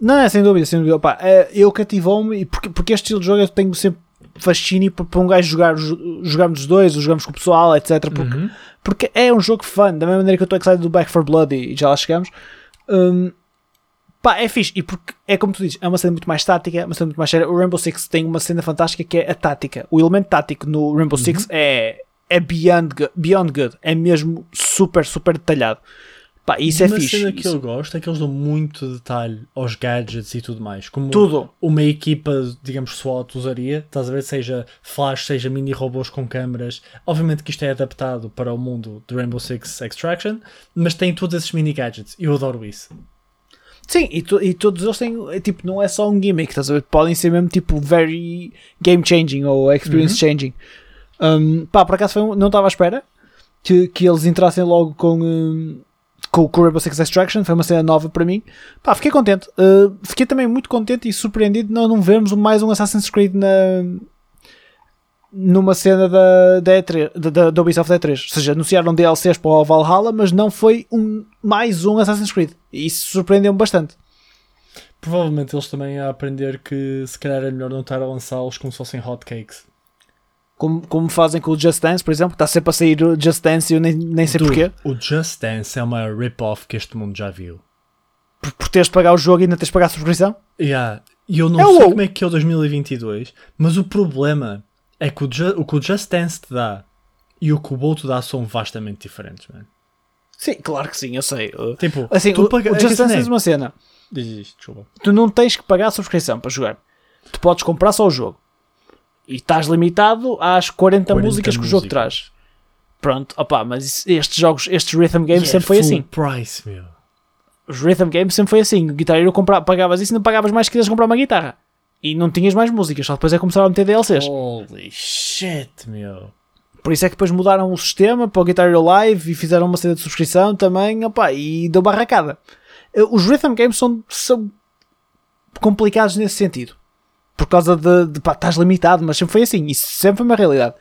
Não, é sem dúvida, sem dúvida. Pá, é, eu cativou-me, e porque, porque este estilo de jogo eu tenho sempre fascínio para, para um gajo jogar, jo- jogarmos os dois, ou jogamos com o pessoal, etc. Porque, Uhum. porque é um jogo fun, da mesma maneira que eu estou excited do Back 4 Blood e já lá chegamos. Hum, pá, é fixe, e porque é como tu dizes, é uma cena muito mais tática, uma cena muito mais séria. O Rainbow Six tem uma cena fantástica que é a tática. O elemento tático no Rainbow Six é, é beyond, beyond good, é mesmo super, super detalhado. Pá, isso é Uma fixe. cena que Isso- eu gosto é que eles dão muito detalhe aos gadgets e tudo mais. Como Tudo. uma equipa, digamos, SWAT usaria, estás a ver? Seja flash, seja mini robôs com câmaras. Obviamente que isto é adaptado para o mundo do Rainbow Six Extraction, mas tem todos esses mini gadgets. Eu adoro isso. Sim, e, e todos eles têm, é, tipo, não é só um gimmick, estás a ver? Podem ser mesmo tipo very game changing ou experience changing. Um, pá, por acaso um- não estava à espera que, que eles entrassem logo com, um, com, com o Rainbow Six Extraction, foi uma cena nova para mim. Pá, fiquei contente. Uh, fiquei também muito contente e surpreendido de nós não vermos mais um Assassin's Creed na, numa cena da, da, E3, da, da, da Ubisoft E3. Ou seja, anunciaram DLCs para o Valhalla, mas não foi um, mais um Assassin's Creed. E isso surpreendeu-me bastante. Provavelmente eles também a aprender que se calhar é melhor não estar a lançá-los como se fossem hotcakes. Como, como fazem com o Just Dance, por exemplo, está sempre a sair o Just Dance e eu nem, nem sei Dude, porquê. O Just Dance é uma rip-off que este mundo já viu. Por, por teres de pagar o jogo e ainda teres de pagar a subscrição. Yeah. E eu não É o sei WoW. como é que é o 2022, mas o problema é que o, o que o Just Dance te dá e o que o WoW te dá são vastamente diferentes, man. Sim, claro que sim, eu sei. Tipo, Assim, tu o, paga- o é Just a cena Dance é- é uma cena. Diz isto, desculpa. Tu não tens que pagar a subscrição para jogar. Tu podes comprar só o jogo. E estás limitado às 40, 40 músicas que o jogo traz. Pronto, opá, mas estes jogos, estes rhythm games é sempre foi assim. price, meu. Os rhythm games sempre foi assim. O Guitar Hero compra, pagavas isso e não pagavas mais que querias comprar uma guitarra. E não tinhas mais músicas, só depois é que começaram a meter DLCs. Holy shit, meu. Por isso é que depois mudaram o sistema para o Guitar Hero Live e fizeram uma cena de subscrição também, opá, e deu barracada. Eh, Os rhythm games são, são complicados nesse sentido. Por causa de, de pá, estás limitado, mas sempre foi assim, isso sempre foi uma realidade.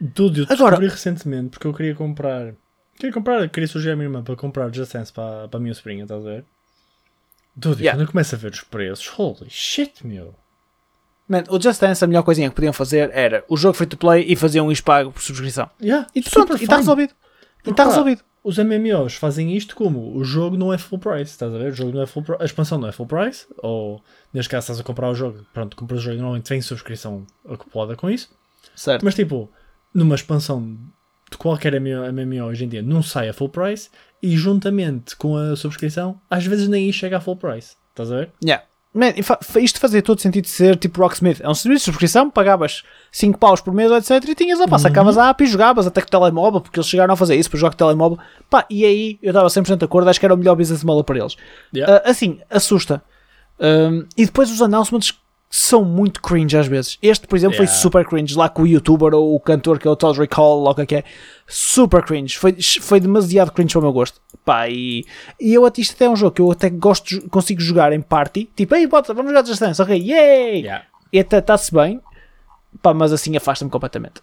Dude, eu Agora- descobri recentemente porque eu queria comprar. Queria comprar, queria sugerir à minha irmã para comprar Just Dance para, para a minha sobrinha, estás a ver? Dude, Yeah. quando eu começo a ver os preços, holy shit, meu. Man, o Just Dance, a melhor coisinha que podiam fazer era o jogo free to play e faziam um pago por subscrição. Yeah, E pronto, e está resolvido. E está resolvido. Os MMOs fazem isto como? O jogo não é full price, estás a ver? O jogo não é full price, a expansão não é full price, ou neste caso estás a comprar o jogo, pronto, compras o jogo normalmente vem subscrição acoplada com isso, Certo. mas tipo, numa expansão de qualquer MMO hoje em dia não sai a full price e juntamente com a subscrição, às vezes nem chega a full price, estás a ver? Yeah. Man, isto fazia todo sentido de ser tipo Rocksmith. É um serviço de subscrição, pagavas 5 paus por mês, etc. E tinhas lá, pá, sacavas a app e jogavas até com o telemóvel, porque eles chegaram a fazer isso para jogar telemóvel. Pá, e aí eu estava 100% de acordo, acho que era o melhor business model para eles. Yeah. Ah, assim, assusta. Um, e depois os announcements são muito cringe às vezes. Este, por exemplo, foi Yeah. super cringe. Lá com o youtuber ou o cantor que é o Todd Recall, ou o que é que é. Super cringe. Foi, foi demasiado cringe para o meu gosto. Pá, e, e eu até isto até é um jogo que eu até gosto, consigo jogar em party. Tipo, ei, bota, vamos jogar Just Dance, ok, yay! Yeah. E até está-se bem. Pá, mas assim afasta-me completamente.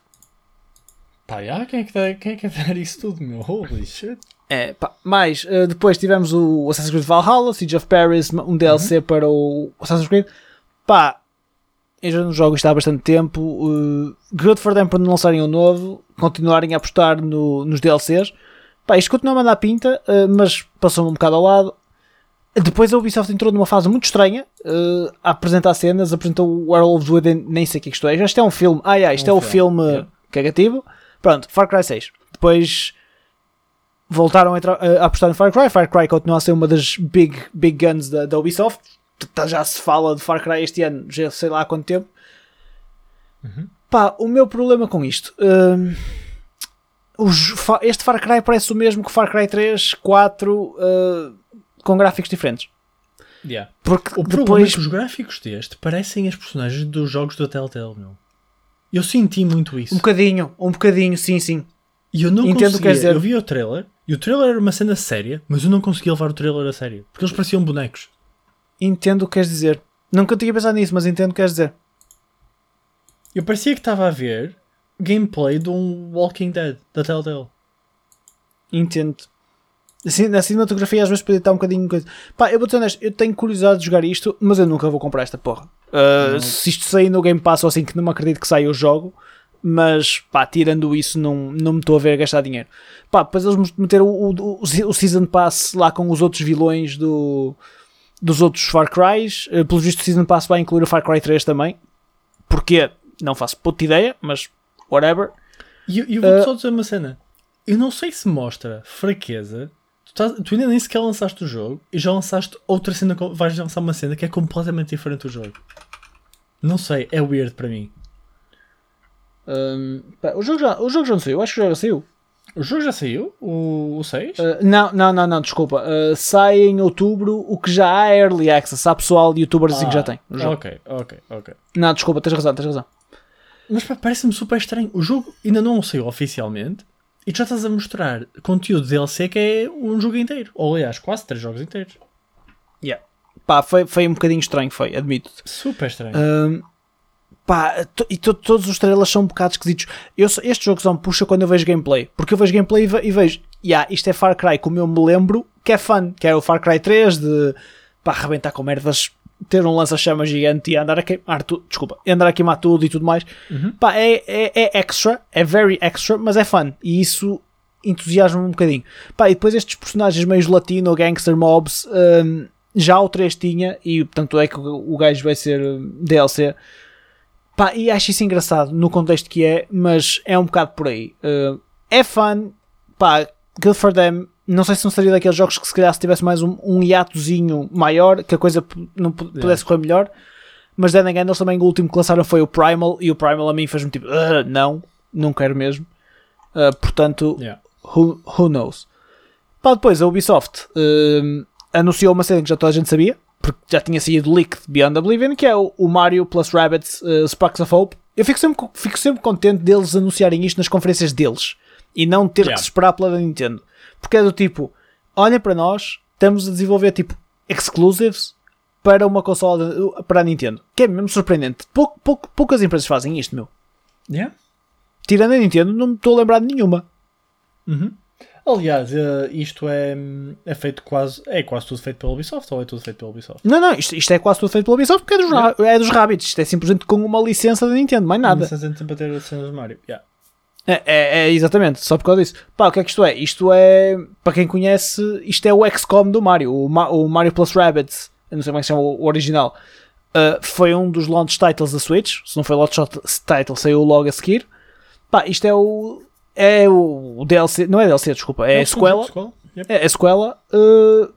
Pá, yeah, quem, é que dá, quem é que dar isso tudo, meu? Holy shit. É, pá, mais, eh, depois tivemos o Assassin's Creed Valhalla, Siege of Paris, um DLC para o Assassin's Creed. Pá, eu já não jogo isto há bastante tempo. Uh, good for them por não lançarem um novo, continuarem a apostar no- nos DLCs. Pá, isto continua a mandar pinta, eh, mas passou-me um bocado ao lado. Depois a Ubisoft entrou numa fase muito estranha eh, a apresentar cenas, apresentou o Werewolves Within, nem sei o que é isto é. Isto é um filme, ah, yeah, isto Um é o filme, filme yeah. cagativo. Pronto, Far Cry 6. Depois voltaram a, entrar- a apostar no Far Cry. Far Cry continua a ser uma das big, big guns da, da Ubisoft. Tá- Já se fala de Far Cry este ano, já sei lá há quanto tempo. Pá, o meu problema com isto. hum, os este Far Cry parece o mesmo que Far Cry 3, 4, uh, com gráficos diferentes. Yeah. Porque O problema depois. é que os gráficos deste parecem as personagens dos jogos da Telltale, meu. Eu senti muito isso. Um bocadinho, um bocadinho, sim, sim. E eu não Entendo conseguia. dizer. Eu vi o trailer e o trailer era uma cena séria, mas eu não conseguia levar o trailer a sério. Porque eles pareciam bonecos. Entendo o que queres dizer. Nunca tinha pensado nisso, mas entendo o que queres dizer. Eu parecia que estava a ver gameplay de um Walking Dead da Telltale. Entendo. Assim, na cinematografia às vezes podia estar um bocadinho. coisa. Pá, eu vou ser honesto, eu tenho curiosidade de jogar isto, mas eu nunca vou comprar esta porra. Uh, se isto sair no Game Pass ou assim, que não me acredito que saia, eu jogo. Mas pá, tirando isso, não, não me estou a ver a gastar dinheiro. Pá, depois eles meteram o, o, o Season Pass lá com os outros vilões do, dos outros Far Crys. Uh, pelo visto, o Season Pass vai incluir o Far Cry 3 também. Porquê? Não faço puta ideia, mas whatever. E eu, eu vou-te Uh, só dizer uma cena. Eu não sei se mostra fraqueza. Tu, estás- tu ainda nem sequer lançaste o jogo e já lançaste outra cena. Vais lançar uma cena que é completamente diferente do jogo. Não sei, é weird para mim. Um, pá, o, jogo já, o jogo já não saiu, acho que o jogo já saiu. O jogo já saiu? O, o 6? Uh, não, não, não, não, desculpa. Uh, sai em outubro o que já há Early Access. Há pessoal de youtubers assim que já tem. o jogo. Ok, ok, ok. Não, desculpa, tens razão, tens razão. Mas pá, parece-me super estranho. O jogo ainda não saiu oficialmente e tu já estás a mostrar conteúdo DLC que é um jogo inteiro. Ou aliás, quase três jogos inteiros. Yeah. Pá, foi, foi um bocadinho estranho, foi, admito. Super estranho. Pá, e to- todos os trailers são um bocado esquisitos. Eu, este jogo só me puxa quando eu vejo gameplay. Porque eu vejo gameplay e, ve- e vejo, yeah, isto é Far Cry como eu me lembro, que é fun. Que era o Far Cry 3 de pá, arrebentar com merdas, ter um lança-chama gigante e andar a queimar tudo. Desculpa, e andar a queimar tudo e tudo mais. Pá, é, é, é extra, é very extra, mas é fun. E isso entusiasma-me um bocadinho. Pá, e depois estes personagens meio latino, gangster mobs, hum, já o 3 tinha, e portanto é que o o gajo vai ser hum, DLC. Pá, e acho isso engraçado no contexto que é, mas é um bocado por aí. Uh, é fun, pá, good for them. Não sei se não seria daqueles jogos que se calhar se tivesse mais um, um hiatozinho maior, que a coisa não pudesse correr melhor. Mas then again, eles também o último que lançaram foi o Primal, e o Primal a mim fez-me tipo, "Ah, não, não quero mesmo. Uh, portanto, Yeah. who, who knows? Pá, depois a Ubisoft hum, anunciou uma cena que já toda a gente sabia, porque já tinha saído leaked Beyond Oblivion, que é o, o Mario plus Rabbids uh, Sparks of Hope. Eu fico sempre, co- fico sempre contente deles anunciarem isto nas conferências deles e não ter Yeah. que se esperar pela da Nintendo. Porque é do tipo, olha para nós, estamos a desenvolver tipo exclusives para uma consola de- para a Nintendo. Que é mesmo surpreendente. Pouco, pouco, poucas empresas fazem isto, meu. Yeah. Tirando a Nintendo, não me estou a lembrar de nenhuma. Uhum. Aliás, eh, isto é, é feito quase. É quase tudo feito pela Ubisoft ou é tudo feito pela Ubisoft? Não, não, isto, isto é quase tudo feito pela Ubisoft porque é dos, é dos Rabbids. Isto é simplesmente com uma licença da Nintendo, mais nada. Sei se bater as cenas do Mario. Yeah. É, é- é exatamente, só por causa disso. Pá, o que é que isto é? Isto é, para quem conhece, isto é o XCOM do Mario, o, Ma- o Mario Plus Rabbids. Eu não sei como é que se chama o, o original. Uh, foi um dos launch titles da Switch. Se não foi launch title, saiu logo a seguir. Pá, isto é o. É o, DLC. Não é DLC, desculpa. É, É a sequela. sequela. Yep. É a sequela. uh,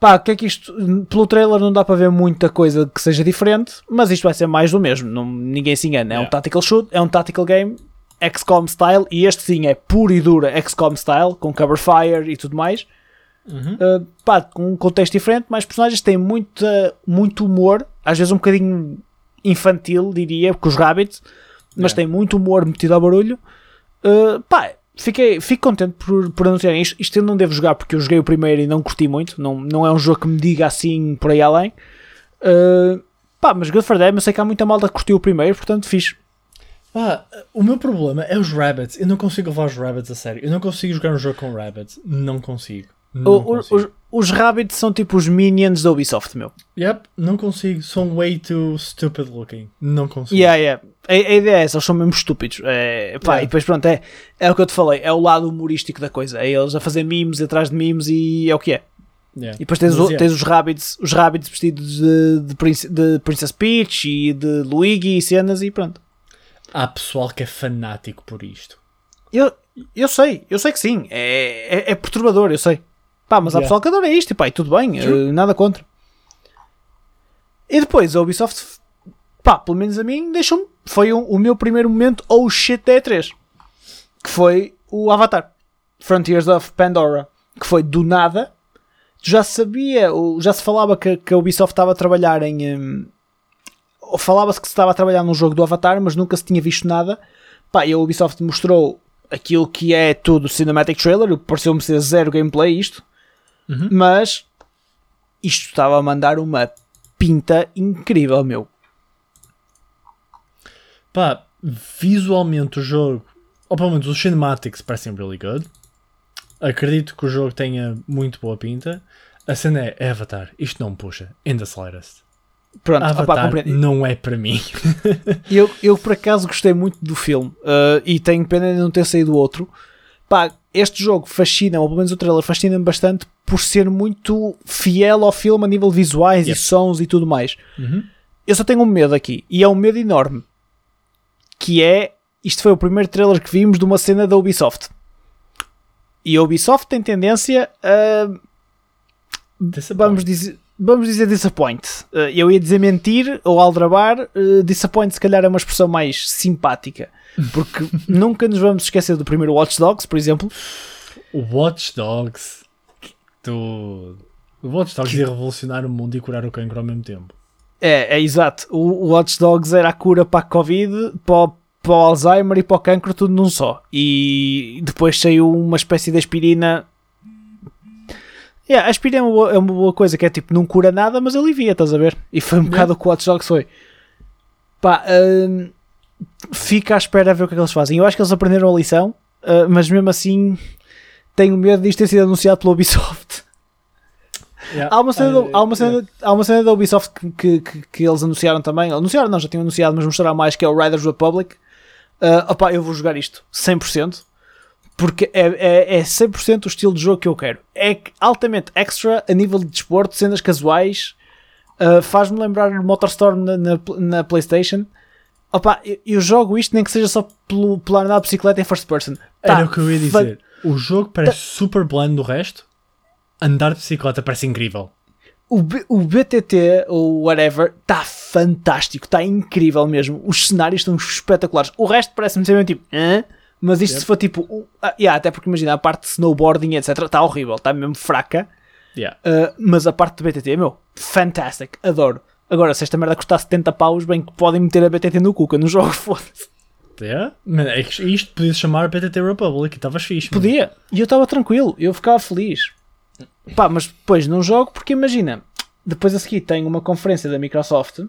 Pá, o que é que isto. Pelo trailer não dá para ver muita coisa que seja diferente, mas isto vai ser mais do mesmo. Não, ninguém se engana. É um Yeah. tactical shoot, é um tactical game, XCOM style, e este sim é puro e dura XCOM style, com cover fire e tudo mais. Uhum. Uh, pá, com um contexto diferente, mais personagens têm muita, muito humor, às vezes um bocadinho infantil, diria, com os rabbits, mas Yeah. tem muito humor metido ao barulho. Uh, pá, fiquei, fico contente por, por anunciarem isto. Isto eu não devo jogar porque eu joguei o primeiro e não curti muito, não, não é um jogo que me diga assim por aí além. Uh, pá, mas Good for Them, eu sei que há muita malta que curtiu o primeiro, portanto fiz. Ah, o meu problema é os rabbits. Eu não consigo levar os rabbits a sério. Eu não consigo jogar um jogo com rabbits. Não consigo. Não O- o- consigo. os, os rabbits são tipo os minions da Ubisoft, meu. Yep, não consigo. São way too stupid looking. Não consigo. Yeah, yeah. A, a ideia é essa, eles são mesmo estúpidos. É, pá, Yeah. E depois, pronto, é, é o que eu te falei, é o lado humorístico da coisa. É eles a fazer memes atrás de memes e é o que é. Yeah. E depois tens, Mas, o- tens os rabbits, os rabbits vestidos de, de, de Princess Peach e de Luigi e cenas e pronto. Há pessoal que é fanático por isto. Eu, eu sei, eu sei que sim, é, é, é perturbador, eu sei. Pá, mas há Yeah. pessoal que adora isto e pá, e tudo bem, eh, nada contra. E depois a Ubisoft, pá, pelo menos a mim, deixou-me. Foi um- o meu primeiro momento, oh shit, da E3. Que foi o Avatar Frontiers of Pandora. Que foi do nada. Já sabia, ou já se falava que, que a Ubisoft estava a trabalhar em. hum, ou Falava-se que se estava a trabalhar num jogo do Avatar, mas nunca se tinha visto nada. Pá, e a Ubisoft mostrou aquilo que é tudo cinematic trailer. Pareceu-me ser zero gameplay isto. Uhum. Mas isto estava a mandar uma pinta incrível, meu. Pá, visualmente o jogo, ou pelo menos os cinematics parecem really good. Acredito que o jogo tenha muito boa pinta. A cena é Avatar. Isto não me puxa. In the slightest. Pronto, Avatar compreendo. não é para mim. Eu, eu por acaso gostei muito do filme uh, e tenho pena de não ter saído outro. Pá, este jogo fascina, ou pelo menos o trailer fascina-me bastante por ser muito fiel ao filme a nível visuais Yep. e sons e tudo mais. Uhum. Eu só tenho um medo aqui, e é um medo enorme, que é, isto foi o primeiro trailer que vimos de uma cena da Ubisoft. E a Ubisoft tem tendência a vamos dizer, vamos dizer disappoint. Uh, eu ia dizer mentir ou aldrabar. Uh, disappoint, se calhar, é uma expressão mais simpática. Porque nunca nos vamos esquecer do primeiro Watch Dogs, por exemplo. O Watch Dogs. Tu... O Watch Dogs ia revolucionar o mundo e curar o cancro ao mesmo tempo. É, é exato. O, Watch Dogs era a cura para a Covid, para, para o Alzheimer e para o cancro, tudo num só. E depois saiu uma espécie de aspirina. Yeah, a aspirina é uma, boa, é uma boa coisa, que é tipo, não cura nada, mas alivia, estás a ver? E foi um bocado o que o Dogs foi. Pá, hum, fica à espera a ver o que é que eles fazem. Eu acho que eles aprenderam a lição, uh, mas mesmo assim tenho medo disto ter sido anunciado pela Ubisoft. Yeah. Há uma cena, da, há uma cena, há uma cena da Ubisoft que, que, que, eles anunciaram também. Anunciaram, não, já tinham anunciado, mas mostraram mais que é o Riders Republic. Uh, opá, eu vou jogar isto 100% porque é, é, é 100% o estilo de jogo que eu quero. É altamente extra a nível de desporto, cenas casuais. Uh, Faz-me lembrar o Motorstorm na, na, na PlayStation. Opa, eu, eu jogo isto nem que seja só pelo, pela andar de bicicleta em first person. Tá Era o que eu ia dizer. O jogo parece super bland do resto. Andar de bicicleta parece incrível. O, B- o BTT ou whatever está fantástico, está incrível mesmo. Os cenários estão espetaculares. O resto parece-me ser mesmo tipo, Hã? Mas isto se for tipo, ah, yeah, até porque imagina a parte de snowboarding etc. está horrível, está mesmo fraca. Yeah. Uh, mas a parte do BTT, meu, fantastic, adoro. Agora, se esta merda custar 70 paus, bem que podem meter a BTT no cu, que eu não jogo, foda-se. Yeah. Man, é que isto podia chamar PTT Republic e estavas fixe. Podia, e eu estava tranquilo, eu ficava feliz. Pá, mas depois não jogo porque imagina, depois a seguir tem uma conferência da Microsoft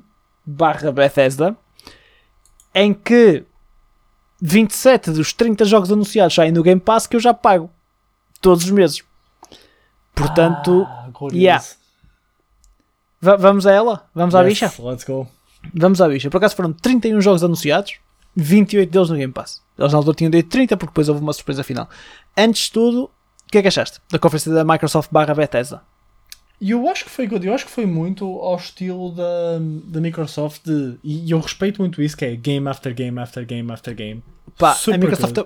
barra Bethesda em que 27 dos 30 jogos anunciados saem no Game Pass que eu já pago todos os meses. Portanto, Ah, yeah. va- vamos a ela? Vamos à Yes, bicha? Let's go. Vamos à bicha. Por acaso foram 31 jogos anunciados, 28 deles no Game Pass. Eles na altura tinham dito 30 porque depois houve uma surpresa final. Antes de tudo, o que é que achaste da conferência da Microsoft barra Bethesda? E eu acho que foi good. Eu acho que foi muito ao estilo da, da Microsoft de, e eu respeito muito isso que é game after game after game after game. Pá, Super a Microsoft.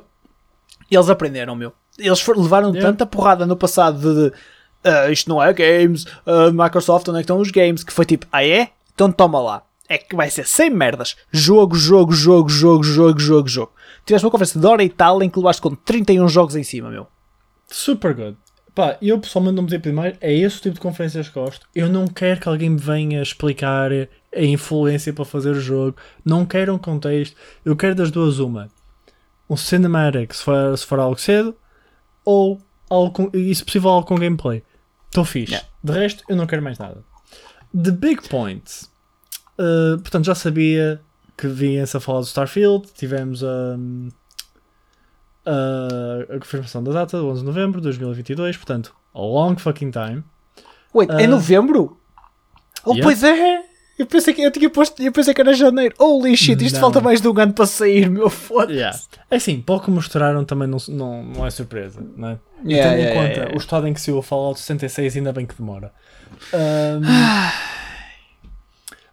Eles aprenderam, meu. Eles levaram Yeah. tanta porrada no passado de, de ah, isto não é games, ah, Microsoft, onde é que estão os games? Que foi tipo, ah é? Então toma lá. É que vai ser sem merdas. Jogo, jogo, jogo, jogo, jogo, jogo, jogo. Tiveste uma conversa de hora e tal em que levaste com 31 jogos em cima, meu. Super good. Pá, eu pessoalmente não me pedir mais. É esse o tipo de conferências que gosto. Eu não quero que alguém me venha explicar a influência para fazer o jogo. Não quero um contexto. Eu quero das duas uma. Um cinematic se for, se for algo cedo ou algo com, e se possível algo com gameplay. Estou fixe. Yeah. De resto, eu não quero mais nada. The big points. Uh, portanto, já sabia que vinha-se a falar do Starfield. Tivemos um, a, a confirmação da data, 11 de novembro de 2022. Portanto, a long fucking time. Wait, é Ah. novembro? Oh, Yeah. pois é! Eu pensei que eu tinha posto, eu pensei que era janeiro. Holy shit, isto Não. falta mais de um ano para sair, meu foda. Yeah. É assim, pouco que mostraram também não, não, não é surpresa, não é? E Yeah, tendo em yeah, conta o estado em que saiu o Fallout 66, ainda bem que demora. Ahm,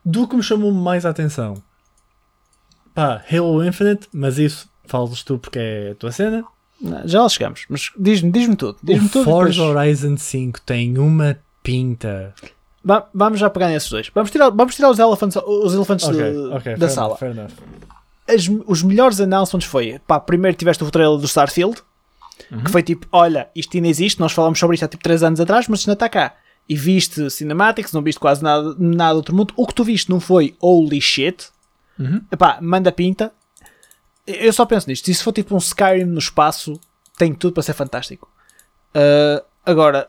do que me chamou mais a atenção, pá, Halo Infinite, mas isso falas tu porque é a tua cena. Não, Já lá chegamos, mas diz-me diz tudo. Diz-me o tudo. Forza depois- Horizon 5 tem uma pinta. Va- vamos já pegar nesses dois. Vamos tirar, vamos tirar os elefantes, os elefantes Ok, de- ok, da fair sala. enough, fair. As- os melhores announcements foi, pá, primeiro tiveste o trailer do Starfield, Uhum. que foi tipo, olha, isto ainda existe, nós falámos sobre isto há tipo 3 anos atrás, mas isto ainda está cá. E viste cinematics, não viste quase nada, nada do outro mundo. O que tu viste não foi holy shit. Uhum. Epá, manda pinta. Eu só penso nisto. Se isso for tipo um Skyrim no espaço, tem tudo para ser fantástico. Uh, agora,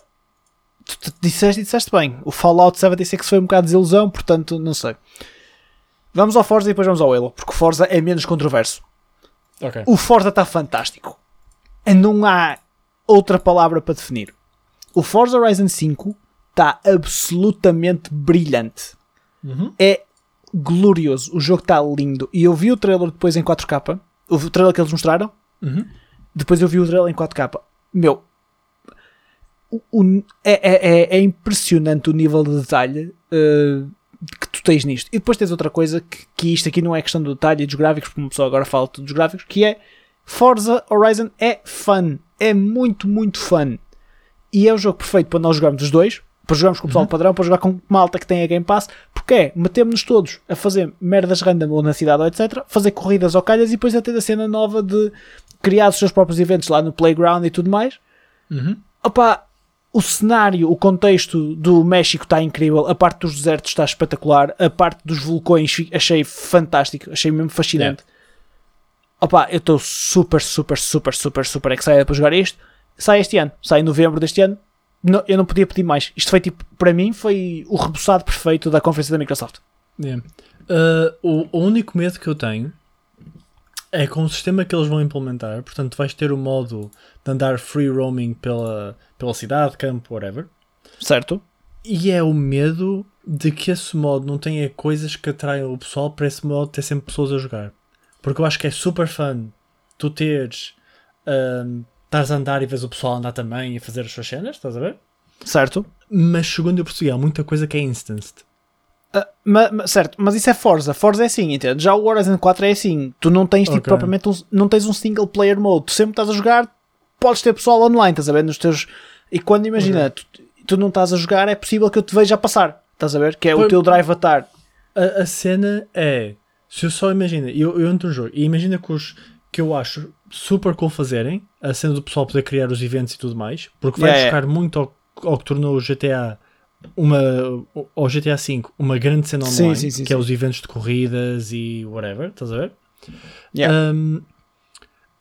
tu, tu disseste e disseste bem. O Fallout 76 foi um bocado de desilusão, portanto, não sei. Vamos ao Forza e depois vamos ao Halo, porque o Forza é menos controverso. Ok. O Forza está fantástico. Não há outra palavra para definir. O Forza Horizon 5 está absolutamente brilhante. Uhum. É glorioso. O jogo está lindo. E eu vi o trailer depois em 4K. O trailer que eles mostraram. Uhum. Depois eu vi o trailer em 4K. Meu, o- o- é, é- é- é impressionante o nível de detalhe uh, que tu tens nisto. E depois tens outra coisa que, que isto aqui não é questão do detalhe e dos gráficos, porque uma pessoa agora fala dos gráficos, que é Forza Horizon é fun. É muito, muito fun. E é o jogo perfeito para nós jogarmos os dois. Para jogarmos com o pessoal padrão, para jogar com malta que tem a Game Pass, porque é, metemos-nos todos a fazer merdas random ou na cidade ou etc, fazer corridas ou calhas e depois a ter a cena nova de criar os seus próprios eventos lá no playground e tudo mais. Uhum. Opa, o cenário, o contexto do México está incrível, a parte dos desertos está espetacular, a parte dos vulcões achei fantástico, achei mesmo fascinante. Opa, eu estou super, super, super, super, super excited para jogar isto. Sai este ano, sai em novembro deste ano. Não- eu não podia pedir mais. Isto foi tipo, para mim, foi o reboçado perfeito da conferência da Microsoft. Yeah. Uh, o, único medo que eu tenho é com o sistema que eles vão implementar. Portanto, vais ter o modo de andar free roaming pela, pela cidade, campo, whatever. Certo? E é o medo de que esse modo não tenha coisas que atraiam o pessoal para esse modo ter sempre pessoas a jogar. Porque eu acho que é super fun tu teres. Um, estás a andar e vês o pessoal andar também e a fazer as suas cenas, estás a ver? Certo? Mas segundo eu percebi, há muita coisa que é instanced. Ah, ma- ma- certo, mas isso é Forza. Forza é assim, entende? Já o Horizon 4 é assim. Tu não tens tipo, Ok. propriamente um, não tens um single player mode. Tu sempre estás a jogar, podes ter pessoal online, estás a ver? Nos teus... E quando imagina, tu, tu não estás a jogar, é possível que eu te veja a passar. Estás a ver? Que é o Pois- teu drive atar. A, a cena é. Se eu só imagina, eu, eu entro no jogo e imagina que os que eu acho super cool fazerem, a cena do pessoal poder criar os eventos e tudo mais, porque vai Yeah, buscar muito ao, ao que tornou o GTA uma ao GTA V uma grande cena Sim, online, sim, sim, que é sim. os eventos de corridas e whatever, estás a ver? Yeah. Um,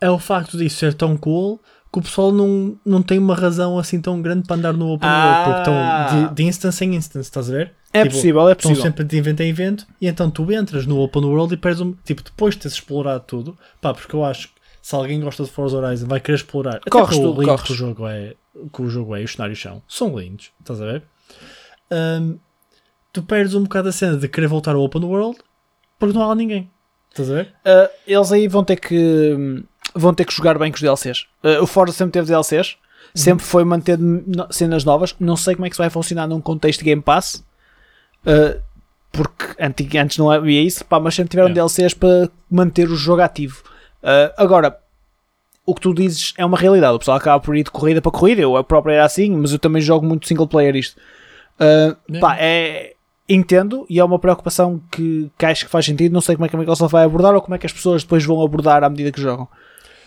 é o facto disso ser tão cool que o pessoal não, não tem uma razão assim tão grande para andar no open world, porque Ah. estão de, de instance em instance, estás a ver? É Tipo, possível, é Estão possível. sempre de evento em evento e então tu entras no Open World e perdes um. Tipo, depois de teres explorado tudo, pá, porque eu acho se alguém gosta de Forza Horizon vai querer explorar. Até Corres tudo, lindo corres. que o jogo é, que o jogo é os cenários são. São lindos, estás a ver? Ahm, tu perdes um bocado a cena de querer voltar ao Open World porque não há lá ninguém. Estás a ver? Uh, eles aí vão ter que vão ter que jogar bem com os DLCs. Uh, o Forza sempre teve DLCs, sempre foi manter cenas novas. Não sei como é que isso vai funcionar num contexto de Game Pass, uh, porque antes não havia isso, pá, mas sempre tiveram Yeah. DLCs para manter o jogo ativo. Uh, agora, o que tu dizes é uma realidade. O pessoal acaba por ir de corrida para corrida. Eu próprio era assim, mas eu também jogo muito single player isto. Uh, pá, é. Entendo e é uma preocupação que, que acho que faz sentido. Não sei como é que a Microsoft vai abordar ou como é que as pessoas depois vão abordar à medida que jogam.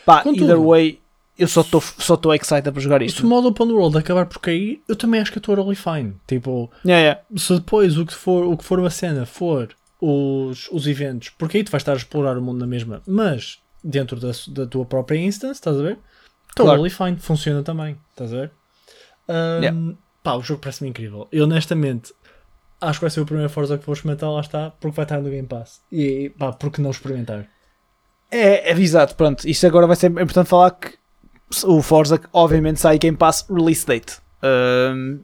Pá, Contudo- either way, eu só estou só estou excited para jogar Se isto. o modo open world acabar por cair, eu também acho que eu estou totally fine. Tipo, Yeah, yeah. se depois o que for, o que for uma cena for os, os eventos, porque aí tu vais estar a explorar o mundo na mesma, mas dentro da, da tua própria instance, estás a ver? Totally fine, funciona também, estás a ver? Ahm, Yeah. Pá, o jogo parece-me incrível. Eu honestamente acho que vai ser o primeiro Forza que vou experimentar, lá está, porque vai estar no Game Pass. E pá, por que não experimentar? É, é exato, pronto. Isto agora vai ser importante falar que o Forza, obviamente, sai Game Pass Release Date. Um,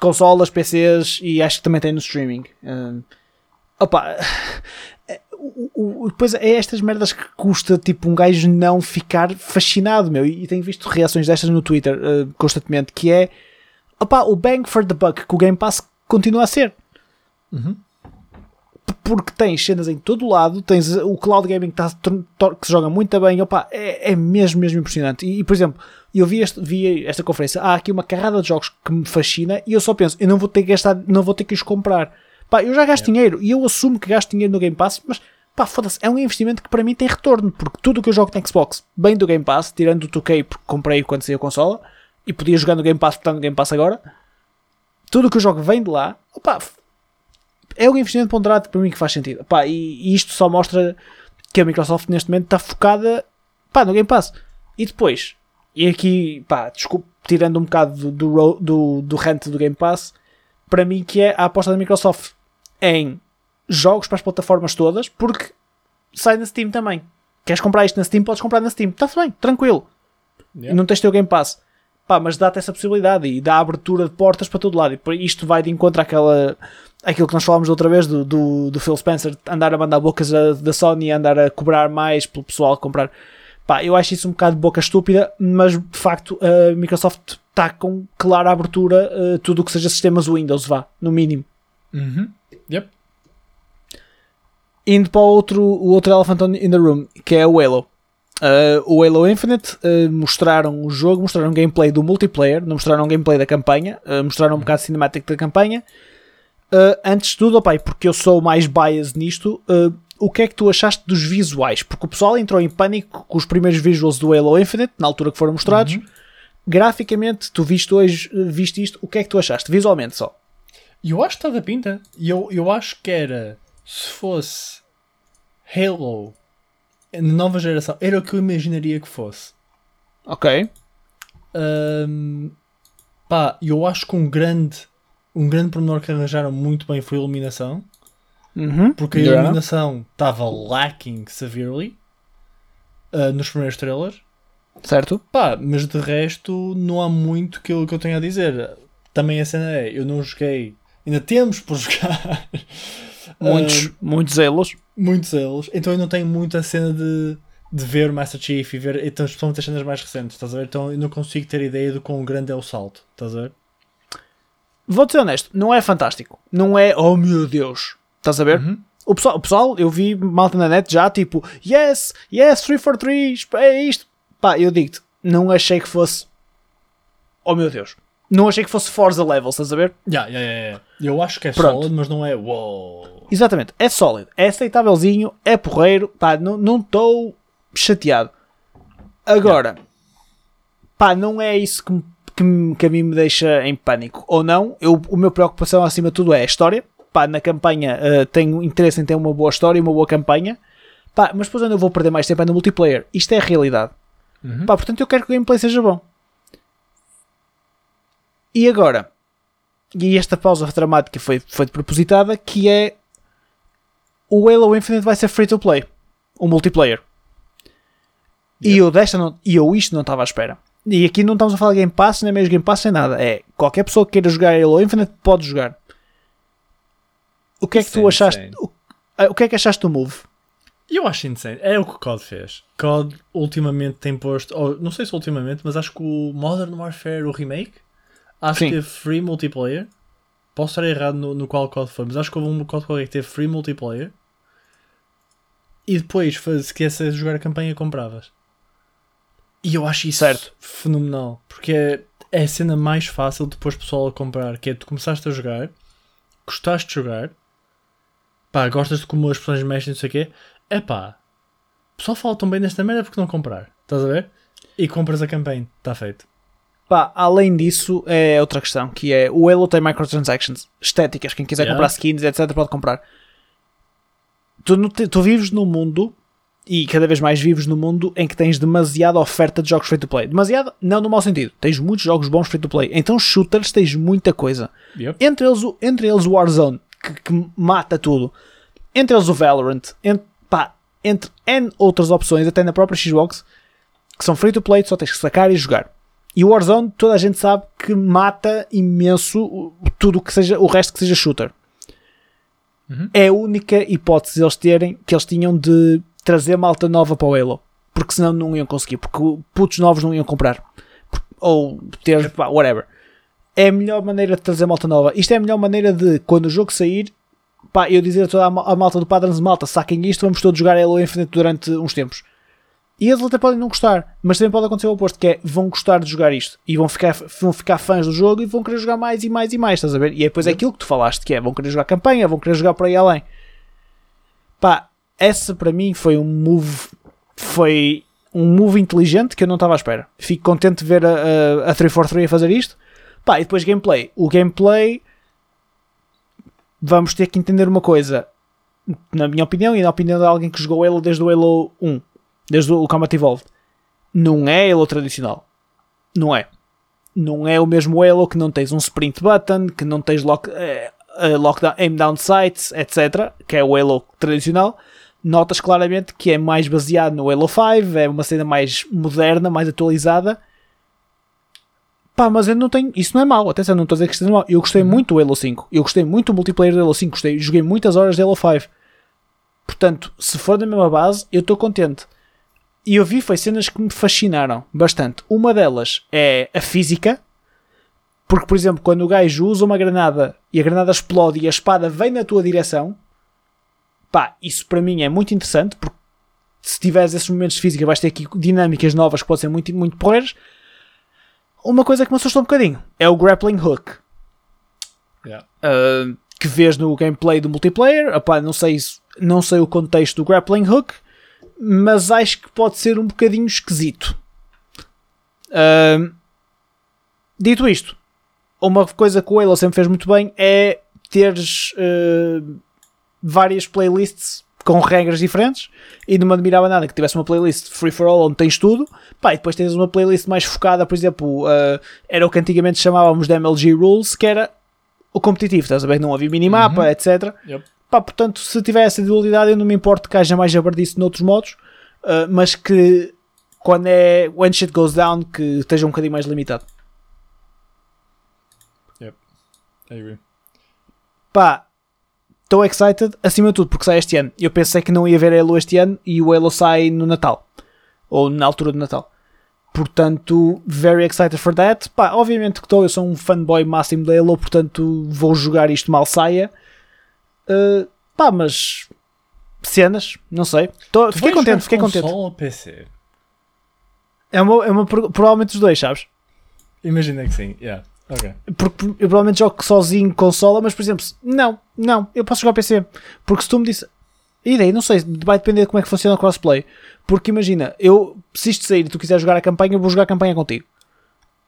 consolas, PCs e acho que também tem no streaming. Um, opa, o- o- depois é estas merdas que custa tipo um gajo não ficar fascinado, meu. E tenho visto reações destas no Twitter uh, constantemente, que é opa, o bang for the buck que o Game Pass continua a ser Uhum. porque tens cenas em todo lado, tens o cloud gaming que, tá- que se joga muito bem, opa, é, é mesmo, mesmo impressionante. E, e, por exemplo, eu vi, este, vi esta conferência, há aqui uma carrada de jogos que me fascina e eu só penso, eu não vou ter que gastar, não vou ter que os comprar. Pá, eu já gasto dinheiro e eu assumo que gasto dinheiro no Game Pass, mas pá, foda-se, é um investimento que para mim tem retorno, porque tudo o que eu jogo na Xbox, bem do Game Pass, tirando o 2K porque comprei quando saiu a consola e podia jogar no Game Pass porque está no Game Pass agora, tudo o que eu jogo vem de lá, opa, é um investimento ponderado para mim que faz sentido. E, e isto só mostra que a Microsoft neste momento está focada pá, no Game Pass. E depois, e aqui, pá, desculpe, tirando um bocado do, do, do, do rant do Game Pass, para mim que é a aposta da Microsoft em jogos para as plataformas todas, porque sai na Steam também. Queres comprar isto na Steam, podes comprar na Steam. Está-se bem, tranquilo. Yeah. Não tens teu Game Pass. Pá, mas dá-te essa possibilidade e dá abertura de portas para todo lado. E por- isto vai de encontro àquela, àquilo que nós falámos da outra vez do, do, do Phil Spencer andar a mandar bocas da Sony e andar a cobrar mais pelo pessoal comprar. Pá, eu acho isso um bocado de boca estúpida, mas de facto a Microsoft está com clara abertura a tudo o que seja sistemas Windows, vá, no mínimo. Uhum. Yep. Indo para o outro, o outro Elephant in the Room, que é o Halo. Uh, o Halo Infinite uh, mostraram o jogo, mostraram gameplay do multiplayer, não mostraram gameplay da campanha, uh, mostraram um bocado de cinemático da campanha. Uh, antes de tudo, opa, e porque eu sou mais biased nisto, uh, o que é que tu achaste dos visuais? Porque o pessoal entrou em pânico com os primeiros visuals do Halo Infinite, na altura que foram mostrados. Graficamente, tu viste hoje, uh, viste isto, o que é que tu achaste? Visualmente só. E eu acho que está da pinta. E eu, eu acho que era, se fosse Halo na nova geração, era o que eu imaginaria que fosse. Ok. Ahm, pá, eu acho que um grande, um grande pormenor que arranjaram muito bem foi a iluminação. Uhum. Porque a Yeah. iluminação estava lacking severely ah, nos primeiros trailers. Certo? Pá, mas de resto não há muito que eu, que eu tenho a dizer. Também a cena é, eu não joguei, ainda temos por jogar Muitos, ah, muitos Halos. muitos eles, então eu não tenho muita cena de, de ver Master Chief e ver, então, especialmente as cenas mais recentes, estás a ver? Então eu não consigo ter ideia do quão grande é o salto, estás a ver? Vou-te ser honesto, não é fantástico. Não é, oh meu Deus. Estás a ver? Uhum. O, pessoal, o pessoal, eu vi malta na net já tipo, yes, yes, 343, é isto. Pá, eu digo-te, não achei que fosse, oh meu Deus. Não achei que fosse Forza level, estás a ver? Yeah, yeah, yeah, yeah. Eu acho que é Pronto. solid, mas não é wow. Exatamente, é sólido, é aceitávelzinho, é porreiro, pá, não estou chateado. Agora, pá, não é isso que, que, que a mim me deixa em pânico, ou não, eu, o meu preocupação acima de tudo é a história, pá, na campanha eh, tenho interesse em ter uma boa história e uma boa campanha, pá, mas depois onde eu vou perder mais tempo é no multiplayer, isto é a realidade. Uhum. Pá, portanto eu quero que o gameplay seja bom. E agora, e esta pausa dramática foi, foi propositada, que é o Halo Infinite vai ser free to play, o multiplayer. E eu desta não, e eu isto não estava à espera. E aqui não estamos a falar de Game Pass, nem mesmo Game Pass, nem nada. É qualquer pessoa que queira jogar Halo Infinite pode jogar. O que é que Isso é tu achaste? O, ah, o que é que achaste do move? Eu acho insane. É o que o COD fez. COD ultimamente tem posto, ou, não sei se ultimamente, mas acho que o Modern Warfare, o remake, acho Sim. que teve free multiplayer. Posso estar errado no, no qual COD foi, mas acho que houve um COD qualquer que teve free multiplayer. E depois, se quisesse jogar a campanha, compravas. E eu acho isso Certo. fenomenal. Porque é, é a cena mais fácil depois pessoal a comprar. Que é tu começaste a jogar, gostaste de jogar, pá, gostas de como as personagens mexem, não sei o quê. É pá, o pessoal fala tão bem desta merda porque não comprar. Estás a ver? E compras a campanha. Está feito. Pá, além disso, é outra questão, que é o Halo tem microtransactions estéticas. Quem quiser Yeah. comprar skins, etc., pode comprar. Tu, tu vives num mundo, e cada vez mais vives num mundo, em que tens demasiada oferta de jogos free to play. Demasiada, não no mau sentido. Tens muitos jogos bons free to play. Então, shooters, tens muita coisa. Yep. Entre eles, o- entre eles o Warzone, que, que mata tudo. Entre eles o Valorant. Entre, pá, entre N outras opções, até na própria Xbox, que são free to play, tu só tens que sacar e jogar. E o Warzone, toda a gente sabe que mata imenso tudo o que seja, o resto que seja shooter. Uhum. É a única hipótese eles terem, que eles tinham de trazer malta nova para o Halo. Porque senão não iam conseguir. Porque putos novos não iam comprar. Ou ter, pá, whatever. É a melhor maneira de trazer malta nova. Isto é a melhor maneira de, quando o jogo sair, pá, eu dizer a toda a malta do Padrons Malta, saquem isto, vamos todos jogar Halo Infinite durante uns tempos. E eles até podem não gostar, mas também pode acontecer o oposto, que é vão gostar de jogar isto e vão ficar, vão ficar fãs do jogo e vão querer jogar mais e mais e mais, estás a ver? E depois é aquilo que tu falaste, que é vão querer jogar campanha, vão querer jogar por aí além. Pá, essa para mim foi um move, foi um move inteligente que eu não estava à espera. Fico contente de ver a, a, a 343 a fazer isto. Pá, e depois gameplay. O gameplay, vamos ter que entender uma coisa, na minha opinião e na opinião de alguém que jogou Halo desde o Halo 1 desde o Combat Evolved, não é Halo tradicional. Não é. Não é o mesmo Halo que não tens um sprint button, que não tens lock, eh, eh, lockdown, aim down sights, etc. Que é o Halo tradicional. Notas claramente que é mais baseado no Halo 5, é uma cena mais moderna, mais atualizada. Pá, mas eu não tenho. Isso não é mau, atenção, não estou a dizer que isto é mau. Eu gostei muito do Halo 5. Eu gostei muito do multiplayer do Halo 5. Gostei, joguei muitas horas de Halo 5. Portanto, se for da mesma base, eu estou contente. E eu vi foi cenas que me fascinaram bastante. Uma delas é a física, porque, por exemplo, quando o gajo usa uma granada e a granada explode e a espada vem na tua direção, pá, isso para mim é muito interessante, porque se tiveres esses momentos de física vais ter aqui dinâmicas novas que podem ser muito, muito porreiras. Uma coisa que me assustou um bocadinho é o grappling hook. Yeah. Uh, que vês no gameplay do multiplayer. Opá, não, sei, se- não sei o contexto do grappling hook, mas acho que pode ser um bocadinho esquisito. Uh, dito isto, uma coisa que o Halo sempre fez muito bem é teres uh, várias playlists com regras diferentes e não me admirava nada que tivesse uma playlist free for all onde tens tudo pá, e depois tens uma playlist mais focada por exemplo, uh, era o que antigamente chamávamos de MLG Rules que era o competitivo, estás a ver? Não havia minimapa, Uhum. etc. Yep. Pá, portanto, se tiver essa dualidade, eu não me importo que haja mais jabardice noutros modos, uh, mas que quando é when shit goes down, que esteja um bocadinho mais limitado. I agree. Pá, estou excited, acima de tudo, porque sai este ano. Eu pensei que não ia ver Halo este ano e o Halo sai no Natal, ou na altura do Natal. Portanto, very excited for that. Pá, obviamente que estou, eu sou um fanboy máximo da Halo, portanto vou jogar isto mal saia. Uh, pá, mas cenas, não sei. Tô- fiquei contente, fiquei contente. ou PC? É uma, é uma, provavelmente os dois, sabes? Imagina que sim. Yeah. Ok. Porque eu provavelmente jogo sozinho consola, mas por exemplo, não, não, eu posso jogar PC. Porque se tu me disse. E daí, não sei, vai depender de como é que funciona o crossplay. Porque imagina, eu, se isto sair e tu quiser jogar a campanha, eu vou jogar a campanha contigo.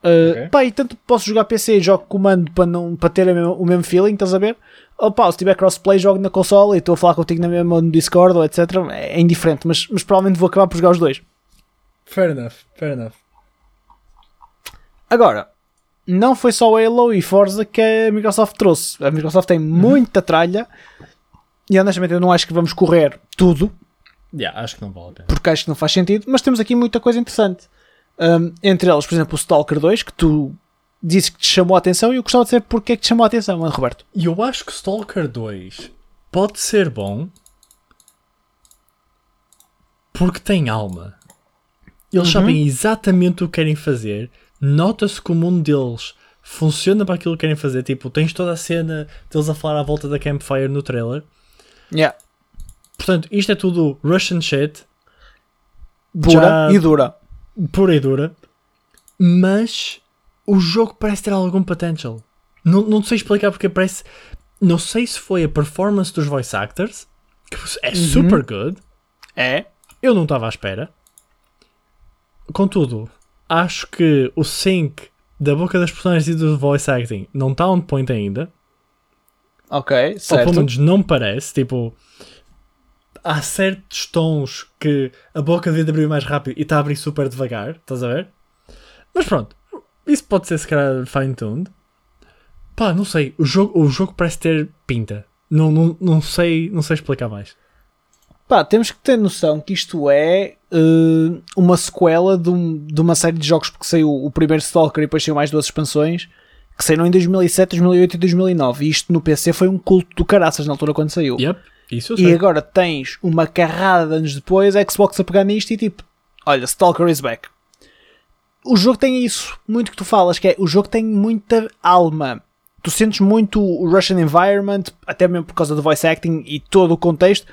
Uh, Ok. Pá, e tanto posso jogar PC e jogo comando para, não, para ter o mesmo feeling, estás a ver? Ou pá, se tiver crossplay, jogo na consola e estou a falar contigo na mesma no Discord ou etc. É indiferente, mas, mas provavelmente vou acabar por jogar os dois. Fair enough. Fair enough. Agora, não foi só Halo e Forza que a Microsoft trouxe. A Microsoft tem muita tralha e honestamente eu não acho que vamos correr tudo, Yeah, acho que não vale a pena. porque acho que não faz sentido, mas temos aqui muita coisa interessante. Um, entre elas, por exemplo, o Stalker 2, que tu disse que te chamou a atenção e eu gostava de saber porque é que te chamou a atenção, mano, Roberto. E eu acho que Stalker 2 pode ser bom porque tem alma. Eles Uhum. sabem exatamente o que querem fazer. Nota-se que o mundo deles funciona para aquilo que querem fazer. Tipo, tens toda a cena deles a falar à volta da campfire no trailer. Yeah. Portanto, isto é tudo Russian shit. Pura Já- e dura. Pura e dura, mas o jogo parece ter algum potential. Não, não sei explicar porque parece. Não sei se foi a performance dos voice actors, que é super good. É. Eu não estava à espera. Contudo, acho que o sync da boca das personagens e do voice acting não está on point ainda. Ok, Ou pelo certo. menos não parece. Tipo, há certos tons que a boca devia de abrir mais rápido e está a abrir super devagar. Estás a ver? Mas pronto, isso pode ser se calhar fine-tuned. Pá, não sei. O jogo, o jogo parece ter pinta. Não, não, não, sei, não sei explicar mais. Pá, temos que ter noção que isto é eh, uma sequela de, um- de uma série de jogos porque saiu o primeiro Stalker e depois saiu mais duas expansões que saíram em 2007, 2008 e 2009 e isto no PC foi um culto do caraças na altura quando saiu. Yep, isso eu E sei. agora tens uma carrada de anos depois a Xbox a pegar nisto e tipo, olha, Stalker is back. O jogo tem isso, muito que tu falas, que é o jogo tem muita alma. Tu sentes muito o Russian environment, até mesmo por causa do voice acting e todo o contexto.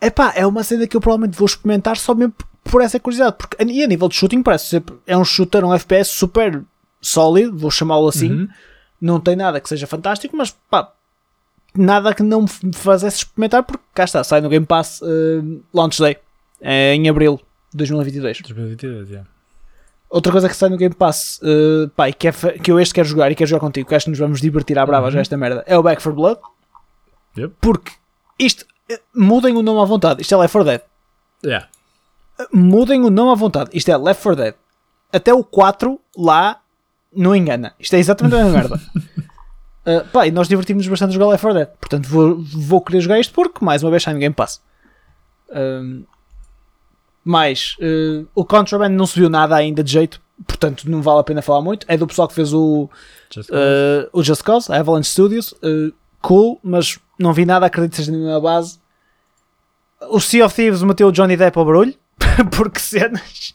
Epá, é uma cena que eu provavelmente vou experimentar só mesmo por essa curiosidade. Porque, e a nível de shooting parece ser, é um shooter, um FPS super sólido, vou chamá-lo assim. Uhum. Não tem nada que seja fantástico, mas pá, nada que não me fizesse experimentar porque cá está, sai no Game Pass eh, Launch Day eh, em Abril de 2022. 2022, yeah. Outra coisa que sai no Game Pass eh, pá, e que, é que eu este quero jogar e quero jogar contigo, que acho que nos vamos divertir à brava Uhum. já esta merda, é o Back for Blood. Yep. Porque isto, eh, mudem o nome à vontade, isto é Left 4 Dead. Yeah. Mudem o nome à vontade, isto é Left 4 Dead. Até o 4 lá não engana. Isto é exatamente a mesma merda. Uh, pá, e nós divertimos bastante a jogar Left 4 Dead. Portanto, vou, vou querer jogar isto porque, mais uma vez, sai no Game Pass. Um, mais, uh, o Contraband não se viu nada ainda de jeito, portanto, não vale a pena falar muito. É do pessoal que fez o, Just uh, o Just Cause, a Avalanche Studios. Uh, cool, mas não vi nada, acredito que seja na minha base. O Sea of Thieves meteu o Johnny Depp ao barulho, porque cenas.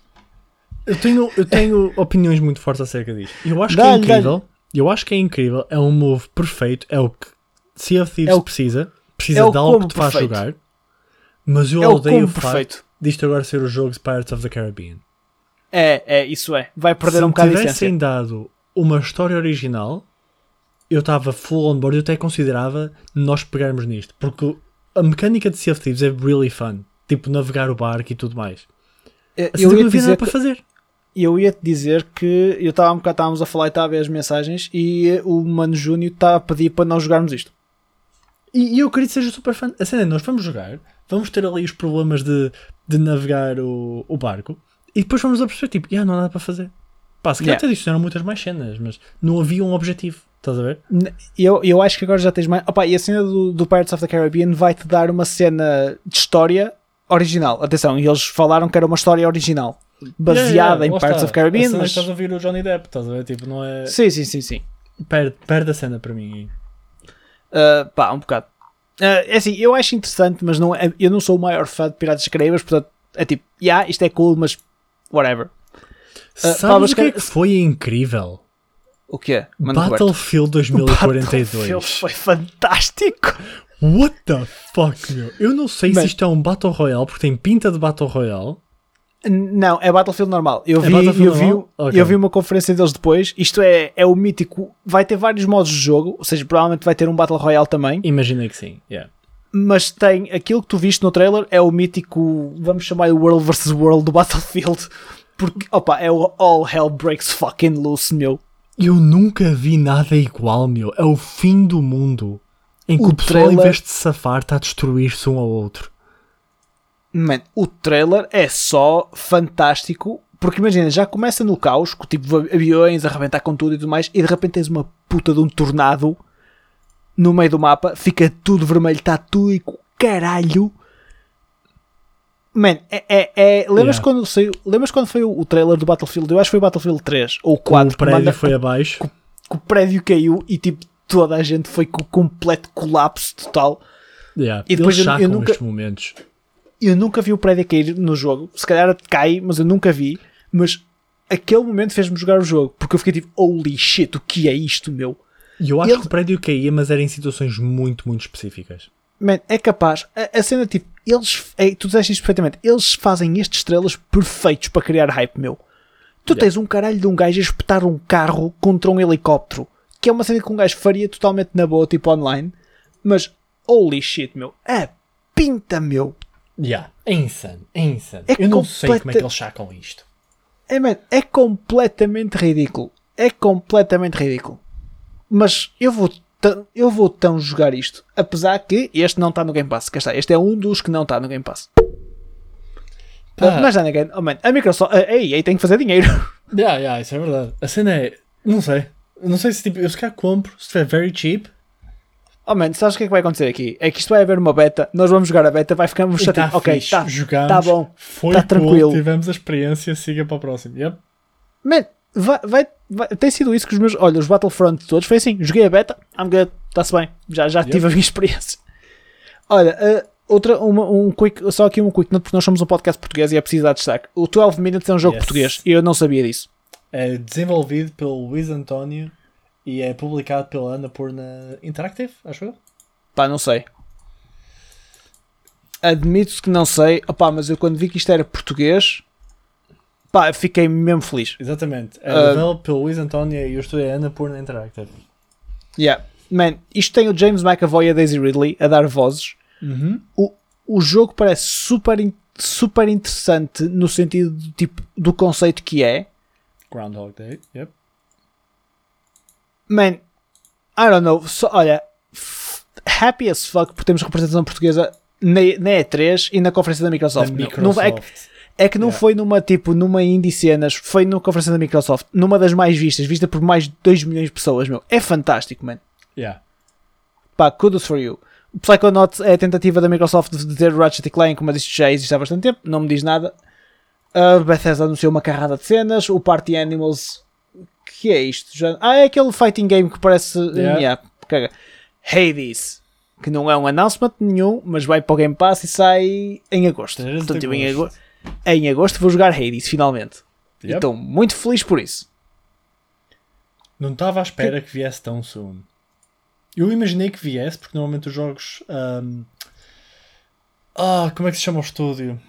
Eu tenho, eu tenho opiniões muito fortes acerca disto. Eu acho que é incrível. Eu acho que é incrível. É um move perfeito. É o que Sea of Thieves É o- precisa. Precisa é o de algo que te faz perfeito. jogar. Mas eu é o odeio o combo facto perfeito. disto agora ser o jogo de Pirates of the Caribbean. É, é, isso é. Vai perder Se um bocado de tivessem essência. dado uma história original, eu estava full on board. Eu até considerava nós pegarmos nisto. Porque a mecânica de Sea of Thieves é really fun. Tipo, navegar o barco e tudo mais. Assim, eu não ia dizer nada que, para fazer. Eu ia te dizer que eu estava um bocado, estávamos a falar e estava a ver as mensagens e o Mano Júnior está a pedir para nós jogarmos isto. E, e eu acredito que seja super fã. A cena é, nós vamos jogar, vamos ter ali os problemas de, de navegar o, o barco e depois vamos a perceber, tipo, yeah, não há nada para fazer. Pá, se calhar Yeah. até adicionaram muitas mais cenas, mas não havia um objetivo. Estás a ver? Eu, eu acho que agora já tens mais. Opa, e a cena do, do Pirates of the Caribbean vai-te dar uma cena de história original. Atenção, e eles falaram que era uma história original, baseada Yeah, yeah, em Pirates está. of Caribbean. A cena é Mas... estás a ouvir o Johnny Depp, estás a ver? Tipo, não é. Sim, sim, sim, sim. Perde, perde a cena para mim. Uh, pá, um bocado. Uh, é assim, eu acho interessante, mas não é- eu não sou o maior fã de Piratas Caraíbas, portanto, é tipo, yeah, isto é cool, mas whatever. Ah, Sabes o que é que- foi incrível? O quê? Mano Roberto? Battlefield Battlefield 2042. foi fantástico. What the fuck, meu? Eu não sei se isto é um Battle Royale, porque tem pinta de Battle Royale. Não, é Battlefield normal. Eu É vi, eu vi, normal? Ok. eu vi uma conferência deles depois. Isto é, é o mítico. Vai ter vários modos de jogo, ou seja, provavelmente vai ter um Battle Royale também. Imaginei que sim. Yeah. Mas tem aquilo que tu viste no trailer é o mítico, vamos chamar o World vs World do Battlefield. Porque, opa, é o All Hell Breaks fucking loose, meu. Eu nunca vi nada igual, meu. É o fim do mundo. Em que O o, pessoal, trailer- em vez de safar, está a destruir-se um ao outro. Man, o trailer é só fantástico. Porque imagina, já começa no caos, com tipo aviões a arrebentar com tudo e tudo mais, e de repente tens uma puta de um tornado no meio do mapa, fica tudo vermelho, está tudo e caralho. Man, é. é, é lembras, Yeah. quando saiu, lembras quando foi o, o trailer do Battlefield? Eu acho que foi o Battlefield 3 ou Quando 4 o prédio manda- foi abaixo. que o prédio caiu e tipo toda a gente foi com completo colapso total. Yeah. E depois Eles eu- eu nunca- momentos. Eu nunca vi o prédio cair no jogo. Se calhar cai, mas eu nunca vi. Mas aquele momento fez-me jogar o jogo. Porque eu fiquei tipo, holy shit, o que é isto, meu? E eu acho Eles- que o prédio caía, mas era em situações muito, muito específicas. Man, é capaz. A, a cena, tipo, eles. É, tu disseste isto perfeitamente. Eles fazem estes estrelas perfeitos para criar hype, meu. Tu Yeah. tens um caralho de um gajo a espetar um carro contra um helicóptero. Que é uma cena que um gajo faria totalmente na boa, tipo online. Mas, holy shit, meu. É pinta, meu. Yeah. É insano, é insano. É Eu não sei como é que eles sacam isto. É, man, é completamente ridículo. É completamente ridículo. Mas eu vou, tão- eu vou tão jogar isto. Apesar que este não está no Game Pass. Está. Este é um dos que não está no Game Pass. Pá. Mas já ninguém. Oh, man, a Microsoft. A EA tem que fazer dinheiro. Yeah, yeah, isso é verdade. A cena é. Não sei. Não sei se tipo, eu se calhar compro, se estiver very cheap. Oh man, sabes o que é que vai acontecer aqui? É que isto vai haver uma beta, nós vamos jogar a beta, vai ficar e chateado. tá Ok, tá, jogamos, tá bom. Foi tá cool, tranquilo. tivemos a experiência, siga para o próximo. Yep. Man, vai, vai, vai- tem sido isso que os meus. Olha, os Battlefront todos foi assim: joguei a beta, I'm good, está-se bem, já, já Yep. tive a minha experiência. Olha, uh, outra, uma, um quick, só aqui um quick note, porque nós somos um podcast português e é preciso dar destaque. O 12 Minutes é um jogo Yes. português e eu não sabia disso. É desenvolvido pelo Luís António e é publicado pela Annapurna Interactive, acho eu. Pá, não sei. Admito que não sei, opá, mas eu quando vi que isto era português, pá, fiquei mesmo feliz. Exatamente. É developed pelo Luís António e o estúdio é Annapurna Interactive. Yeah. Man, isto tem o James McAvoy e a Daisy Ridley a dar vozes. Uhum. O, o jogo parece super, super interessante no sentido do, tipo, do conceito que é. Groundhog Day. Yep. Man, I don't know. Só, olha, happy as fuck por termos representação portuguesa na, na E3 e na conferência da Microsoft. Da. Microsoft. Não- é, que- é que não Yeah. foi numa tipo, numa indie cenas, foi na conferência da Microsoft, numa das mais vistas, vista por mais de 2 milhões de pessoas, meu. É fantástico, man. Yeah. Pá, kudos for you. O Psychonauts é a tentativa da Microsoft de ter Ratchet e Clank, mas isto já existe há bastante tempo, não me diz nada. A Bethesda anunciou uma carrada de cenas. O Party Animals, que é isto? Já... Ah, é aquele fighting game que parece. Yeah. Yeah, caga. Hades, que não é um announcement nenhum, mas vai para o Game Pass e sai em agosto. 13 de Portanto, eu em, agosto. em agosto vou jogar Hades, finalmente. Yep. Estou muito feliz por isso. Não estava à espera que viesse tão soon. Eu imaginei que viesse, porque normalmente os jogos. ahm, Ah, como é que se chama o estúdio?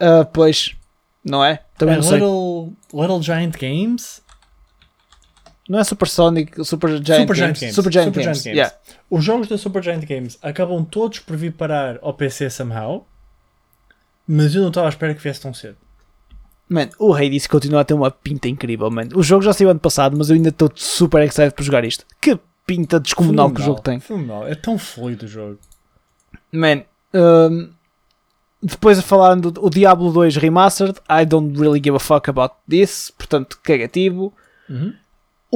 Ah, pois, não é? Também É não sei. Little, Little Giant Games? Não é Super Sonic, Super Giant Super Giant Games. Games. Super Giant Super Games. Giant Games. Yeah. Os jogos da Super Giant Games acabam todos por vir parar ao PC somehow, mas eu não estava à espera que viesse tão cedo. Man, o Hades continua a ter uma pinta incrível, man. O jogo já saiu ano passado, mas eu ainda estou super excited por jogar isto. Que pinta descomunal que o jogo tem. Fenomenal. É tão fluido o jogo. Man, um, depois a falar do o Diablo 2 Remastered, I don't really give a fuck about this, portanto, cagativo. Uhum.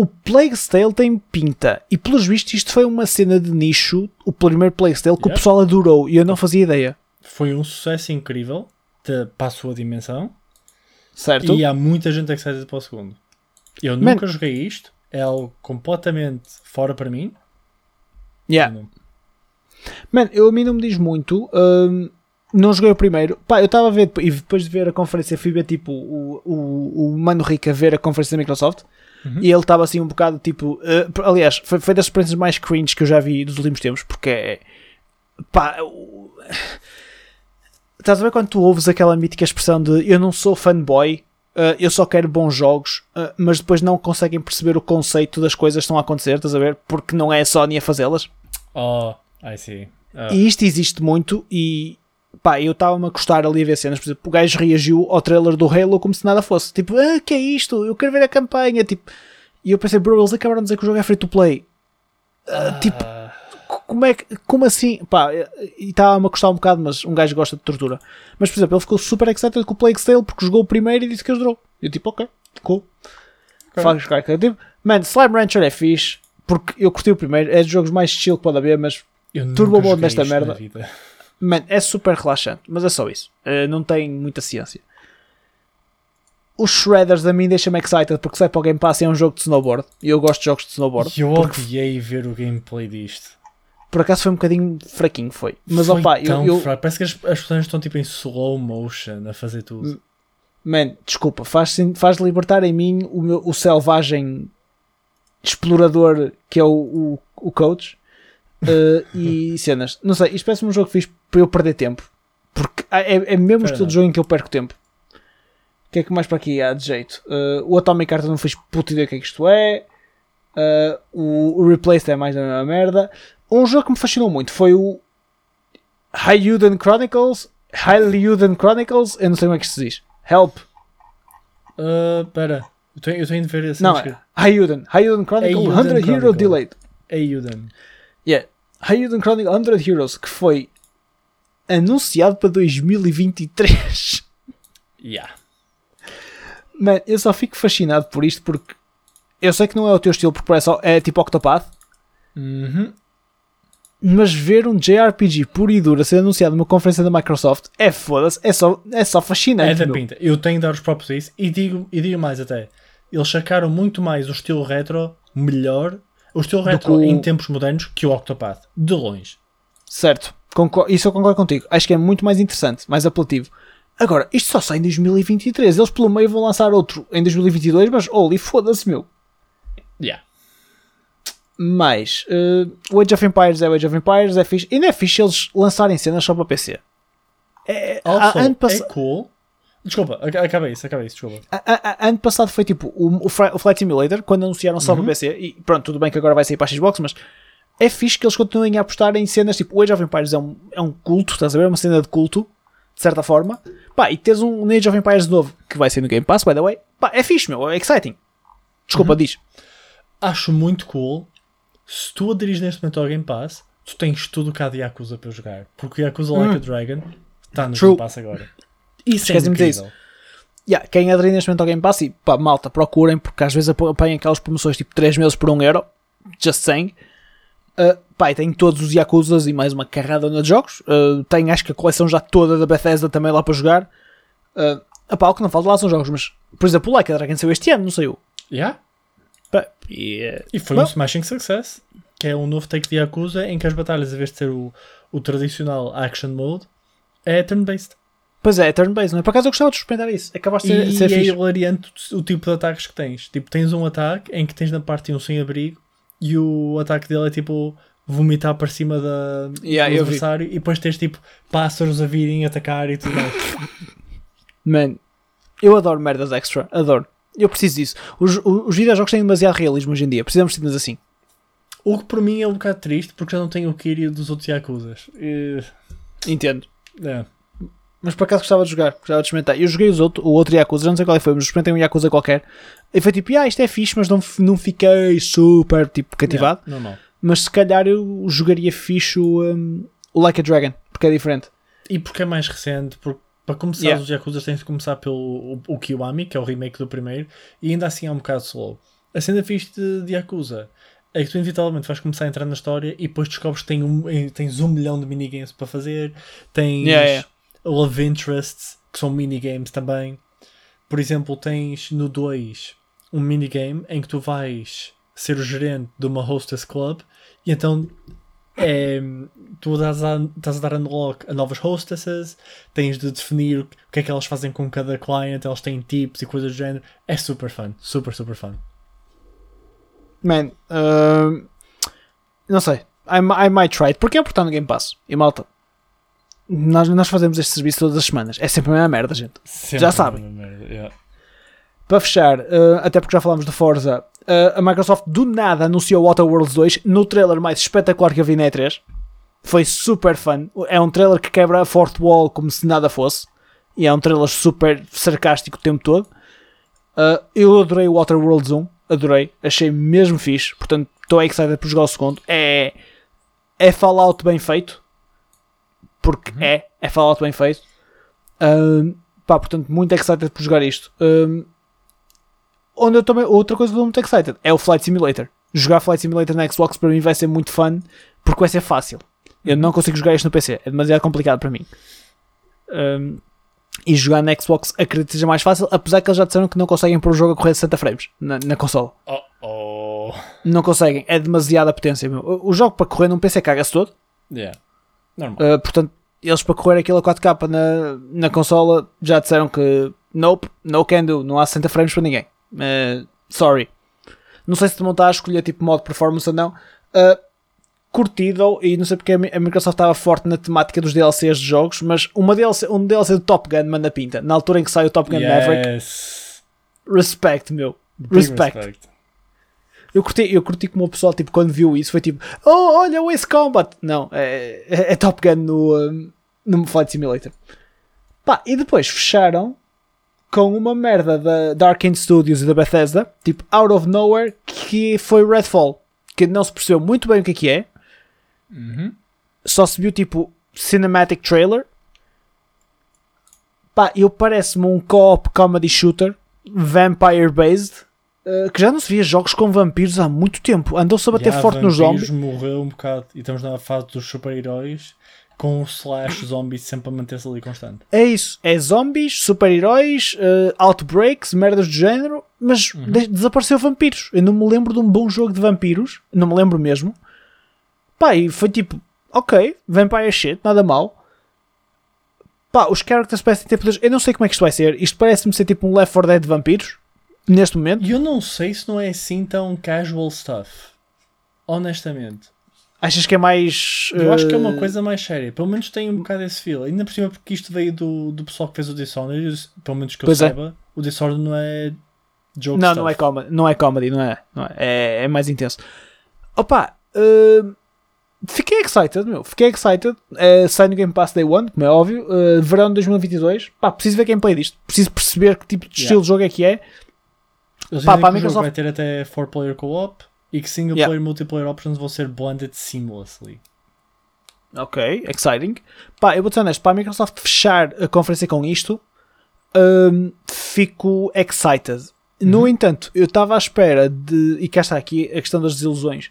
O Plague's Tale tem pinta, e pelos vistos isto foi uma cena de nicho, o primeiro Plague's Tale, que o Yep. pessoal adorou, e eu não fazia ideia, Foi um sucesso incrível de, para a sua dimensão certo? e há muita gente excited para o segundo. Eu Man. nunca joguei isto, é algo completamente fora para mim. Yeah. Eu não- Man, eu a mim não me diz muito. hum, não joguei o primeiro. Pá, eu estava a ver, e depois de ver a conferência, fui ver tipo o, o, o Mano Rico a ver a conferência da Microsoft. Uhum. E ele estava assim um bocado tipo. eh, aliás, foi, foi das experiências mais cringe que eu já vi dos últimos tempos, porque é. Pá. Estás a ver quando tu ouves aquela mítica expressão de eu não sou fanboy, eh, eu só quero bons jogos, eh, mas depois não conseguem perceber o conceito das coisas que estão a acontecer, estás a ver? Porque não é a Sony a fazê-las. Oh, I see. Ah, E isto existe muito e pá, eu estava-me a gostar ali a ver cenas. Por exemplo, o gajo reagiu ao trailer do Halo como se nada fosse. Tipo, ah, que é isto? Eu quero ver a campanha. Tipo, e eu pensei, bro, eles acabaram de dizer que o jogo é free to play. Ah, tipo, como é que, como assim? Pá, e estava-me a gostar um bocado, mas um gajo gosta de tortura. Mas, por exemplo, ele ficou super excited com o Plague Tale porque jogou o primeiro e disse que ajudou. E eu, tipo, ok, cool. Ok. Faz jogar criativo. Mano, Slime Rancher é fixe porque eu curti o primeiro. É dos jogos mais chill que pode haver, mas Turbo joguei nesta merda. Vida. Man, é super relaxante, mas é só isso. Uh, não tem muita ciência. Os Shredders a mim deixam-me excited porque sai para o Game Pass e é um jogo de snowboard. E eu gosto de jogos de snowboard. Eu Porque odiei ver o gameplay disto. por acaso foi um bocadinho fraquinho, foi. Mas Foi opa, eu, tão eu fraco. Parece que as, as pessoas estão tipo em slow motion a fazer tudo. man, desculpa, faz, faz libertar em mim o, meu, o selvagem explorador que é o, o, o coach. Uh, e cenas. Não sei, isto parece um jogo que fiz para eu perder tempo. Porque é, é mesmo o estilo de jogo em que eu perco tempo. O que é que mais para aqui há de jeito? Uh, o Atomic Heart não fiz puta ideia o que é que isto é. Uh, o, o Replaced é mais da mesma merda. Um jogo que me fascinou muito foi o Hyuden Chronicles. Hyuden Chronicles. Eu não sei como é que se diz. Help. Uh, pera. Eu tenho, eu tenho de ver esse. Não, é Hyuden. Hyuden Chronicle Eiyuden 100 Hero. Delayed. Ayuden. Yeah. Hyuden Chronicle 100 Heroes, que foi anunciado para 2023. Yeah. Man, eu só fico fascinado por isto porque eu sei que não é o teu estilo, porque parece é tipo Octopath, Uhum. mas ver um JRPG puro e duro a ser anunciado numa conferência da Microsoft é foda-se, é só, é só É fascinante. da meu. pinta. Eu tenho de dar os próprios a isso e digo, e digo mais até. Eles sacaram muito mais o estilo retro melhor, o estilo retro o- em tempos modernos que o Octopath. De longe. Certo, concor- isso eu concordo contigo. Acho que é muito mais interessante, mais apelativo. Agora, isto só sai em 2023. Eles pelo meio vão lançar outro em 2022, mas holy foda-se, meu. Yeah. Mas eh, o Age of Empires é o Age of Empires, é fixe. Não é fixe eles lançarem cenas só para PC. É, Also, a- ano, pass- é cool. Desculpa, ac- acaba isso, acaba isso, desculpa. a- a- a- ano passado foi tipo o, o, Flight Simulator, quando anunciaram só para PC. E pronto, tudo bem que agora vai sair para a Xbox, mas é fixe que eles continuem a apostar em cenas tipo o Age of Empires é um, é um culto, estás a ver? É uma cena de culto, de certa forma. Pá, e teres um Age of Empires novo que vai ser no Game Pass, by the way. Pá, é fixe, meu, é exciting. Desculpa, diz. Acho muito cool. Se tu aderires neste momento ao Game Pass, tu tens tudo cá de Yakuza para jogar. Porque o Yakuza Like a Dragon está no Hum. True. Game Pass agora. Isso é incrível. disso. Yeah, quem aderir neste momento ao Game Pass, e pá, malta, procurem, porque às vezes ap- apanham aquelas promoções tipo 3 meses por 1 euro, just saying. Uh, pá, e tem todos os Yakuzas e mais uma carrada de jogos. Uh, tem acho que a coleção já toda da Bethesda também lá para jogar. Uh, epá, o que não falta lá são jogos, mas por exemplo, o Like a Dragon saiu este ano, não saiu. Yeah? Pá, e, uh, E foi Bom. um smashing success. Que é um novo take de Yakuza em que as batalhas, em vez de ser o, o tradicional action mode, é turn-based. pois é, é turn-based, não é? Por acaso eu gostava de experimentar isso. Acabaste de ser, E ser é fixe. hilariante o o tipo de ataques que tens. Tipo, tens um ataque em que tens na parte um sem-abrigo e o ataque dele é tipo vomitar para cima da, Yeah, do eu vi. adversário e depois tens tipo pássaros a virem atacar e tudo mais. Man, eu adoro merdas extra, adoro. Eu preciso disso. Os, os, os videojogos têm demasiado realismo hoje em dia. Precisamos de cenas assim. o que por mim é um bocado triste porque já não tenho o Kiryu dos outros Yakuzas. E, Entendo. é. Mas por acaso gostava de jogar, gostava de experimentar. Eu joguei os outro, o outro Yakuza, já não sei qual é foi, mas experimentei um Yakuza qualquer. E foi tipo, ah, isto é fixe, mas não, não fiquei super tipo cativado. Yeah, normal. Mas se calhar eu jogaria fixe o, um, o Like a Dragon, porque é diferente. E porque é mais recente, porque para começar Yeah. os Yakuza tens de começar pelo o, o Kiwami, que é o remake do primeiro, e ainda assim é um bocado slow. A cena fixe de, de Yakuza é que tu inevitavelmente vais começar a entrar na história e depois descobres que tem um, eh, tens um milhão de minigames para fazer, tens Yeah, yeah. Love interests, que são minigames também. Por exemplo, tens no 2 um minigame em que tu vais ser o gerente de uma hostess club e então é, tu estás a, estás a dar unlock a novas hostesses, tens de definir o que é que elas fazem com cada client, elas têm tips e coisas do género. É super fun, super, super fun. Man, um, não sei. I, I might try it. Porque é portar no Game Pass. E malta, nós, nós fazemos este serviço todas as semanas. É sempre a mesma merda, gente. Já sabem. Para fechar, uh, até porque já falámos de Forza, uh, a Microsoft do nada anunciou o Outer Worlds 2 no trailer mais espetacular que eu vi na E3. Foi super fun. É um trailer que quebra a fourth wall como se nada fosse. E é um trailer super sarcástico o tempo todo. Uh, eu adorei o Outer Worlds 1. Adorei. Achei mesmo fixe. Portanto, estou excited por jogar o segundo. É, é Fallout bem feito. Porque é. É Fallout bem feito. Um, pá, portanto, muito excited por jogar isto. Um, onde eu também, outra coisa que estou muito excited é o Flight Simulator. Jogar Flight Simulator na Xbox para mim vai ser muito fun porque vai ser fácil. Eu não consigo jogar isto no PC, é demasiado complicado para mim. Um, e jogar na Xbox acredito que seja mais fácil, apesar que eles já disseram que não conseguem pôr o jogo a correr 60 frames na, na consola. Oh, oh. Não conseguem, é demasiada potência. Meu. O, o jogo para correr num PC caga-se todo, Yeah. Normal. Uh, portanto, eles para correr aquilo a 4K na, na consola já disseram que nope, no can do, não há 60 frames para ninguém. Uh, sorry. Não sei se não está a escolher tipo modo performance ou não. Uh, curtido e não sei porque a Mi- a Microsoft estava forte na temática dos DLCs de jogos, mas uma DLC, um DLC do Top Gun manda pinta. Na altura em que sai o Top Gun Maverick, Yes. respect, meu. Big Respect. Eu curti, eu curti como o pessoal, tipo, quando viu isso, foi tipo, oh, olha o Ace Combat. Não, é, é, é Top Gun no, um, no Flight Simulator. Pá, e depois fecharam com uma merda da, da Arkane Studios e da Bethesda, tipo, out of nowhere, que foi Redfall. Que não se percebeu muito bem o que é que é. Uhum. Só se viu, tipo, cinematic trailer. Pá, eu parece-me um co-op comedy shooter, vampire-based, eh, que já não se via jogos com vampiros há muito tempo. Andou-se a bater Yeah, forte nos zombies. morreu um bocado e estamos na fase dos super-heróis com o slash zombies sempre a manter-se ali constante. É isso. É zombies, super-heróis, eh, outbreaks, merdas do género, mas Uhum. de- desapareceu vampiros. Eu não me lembro de um bom jogo de vampiros. Não me lembro mesmo. Pá, e foi tipo, ok, vampire shit, nada mal. Pá, os characters parecem ter poderes. Eu não sei como é que isto vai ser. Isto parece-me ser tipo um Left 4 Dead de vampiros. Neste momento. E eu não sei se não é assim tão casual stuff. Honestamente. Achas que é mais. Eu acho que é uma eh, coisa mais séria. Pelo menos tem um bocado esse feel. Ainda por cima porque isto veio do, do pessoal que fez o Dishonored. Pelo menos que eu Pois é. saiba, o Dishonored não é joke Não, stuff. não é comedy, não é comedy, não é? Não é, é, é mais intenso. Opa, eh, fiquei excited, meu. Fiquei excited. Uh, sai no Game Pass Day One, como é óbvio. eh, verão de 2022. Pá, preciso ver gameplay disto. Preciso perceber que tipo de Yeah. estilo de jogo é que é. Eles Pá, para a Microsoft- vai ter até 4-player co-op e que single Yeah. player multiplayer options vão ser blended seamlessly. Ok, exciting. Pá, eu vou ser honesto. Para a Microsoft fechar a conferência com isto, hum, fico excited. No entanto, eu estava à espera de. E cá está aqui a questão das desilusões.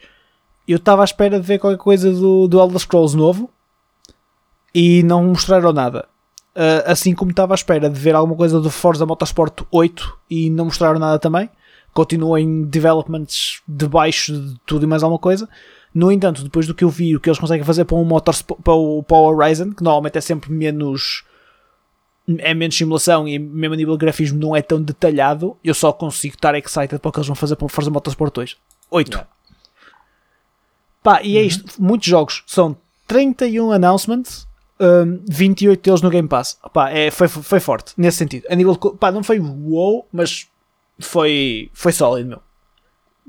Eu estava à espera de ver qualquer coisa do, do Elder Scrolls novo e não mostraram nada. Uh, assim como estava à espera de ver alguma coisa do Forza Motorsport 8 e não mostraram nada também. Continua em developments debaixo de tudo e mais alguma coisa. No entanto, depois do que eu vi, o que eles conseguem fazer para, um Motorsport, para, o, para o Horizon, que normalmente é sempre menos. é menos simulação e mesmo a nível de grafismo não é tão detalhado, eu só consigo estar excited para o que eles vão fazer para o Forza Motorsport 2. 8. Yeah. Pá, e é isto. Muitos jogos são 31 announcements, um, 28 deles no Game Pass. Pá, é, foi, foi forte nesse sentido. A nível de, pá, não foi wow, mas foi, foi sólido, meu.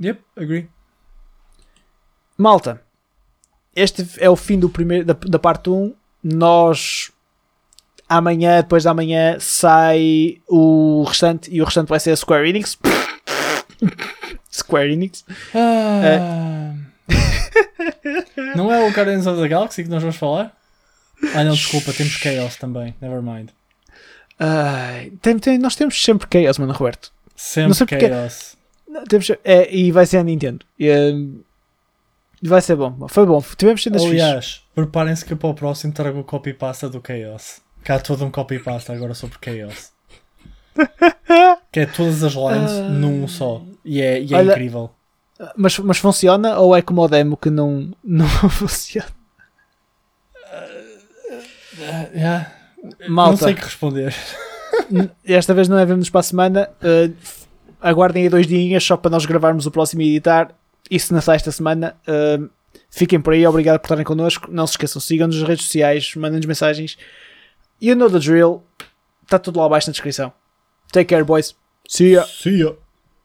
Yep, agree. Malta, este é o fim do primeiro, da, da parte 1. Nós amanhã, depois de amanhã, sai o restante e o restante vai ser a Square Enix. Square Enix. Ah. não é o Guardians of the Galaxy que nós vamos falar? Ah não, desculpa, temos Chaos também. Never mind. Ai, tem- tem- nós temos sempre Chaos, mano, Roberto. Sempre porque- Chaos. Não, Temos, é, e vai ser a Nintendo. Hum, vai ser bom. Foi bom. Tivemos cenas. Aliás, preparem-se que para o próximo trago o copy-pasta do Chaos. Cá há todo um copy-pasta agora sobre Chaos. que é todas as lines Ah. num só. E é, e é Olha- incrível. Mas, mas funciona ou é como o demo que não, não funciona? Yeah. Não Malta, sei o que responder. esta vez não é vermos para a semana. Uh, aguardem aí dois dias só para nós gravarmos o próximo e editar. Isso na sexta semana. Uh, fiquem por aí, obrigado por estarem connosco. Não se esqueçam, sigam-nos nas redes sociais, mandem-nos mensagens. You know the drill. Está tudo lá abaixo na descrição. Take care, boys. See ya. See ya.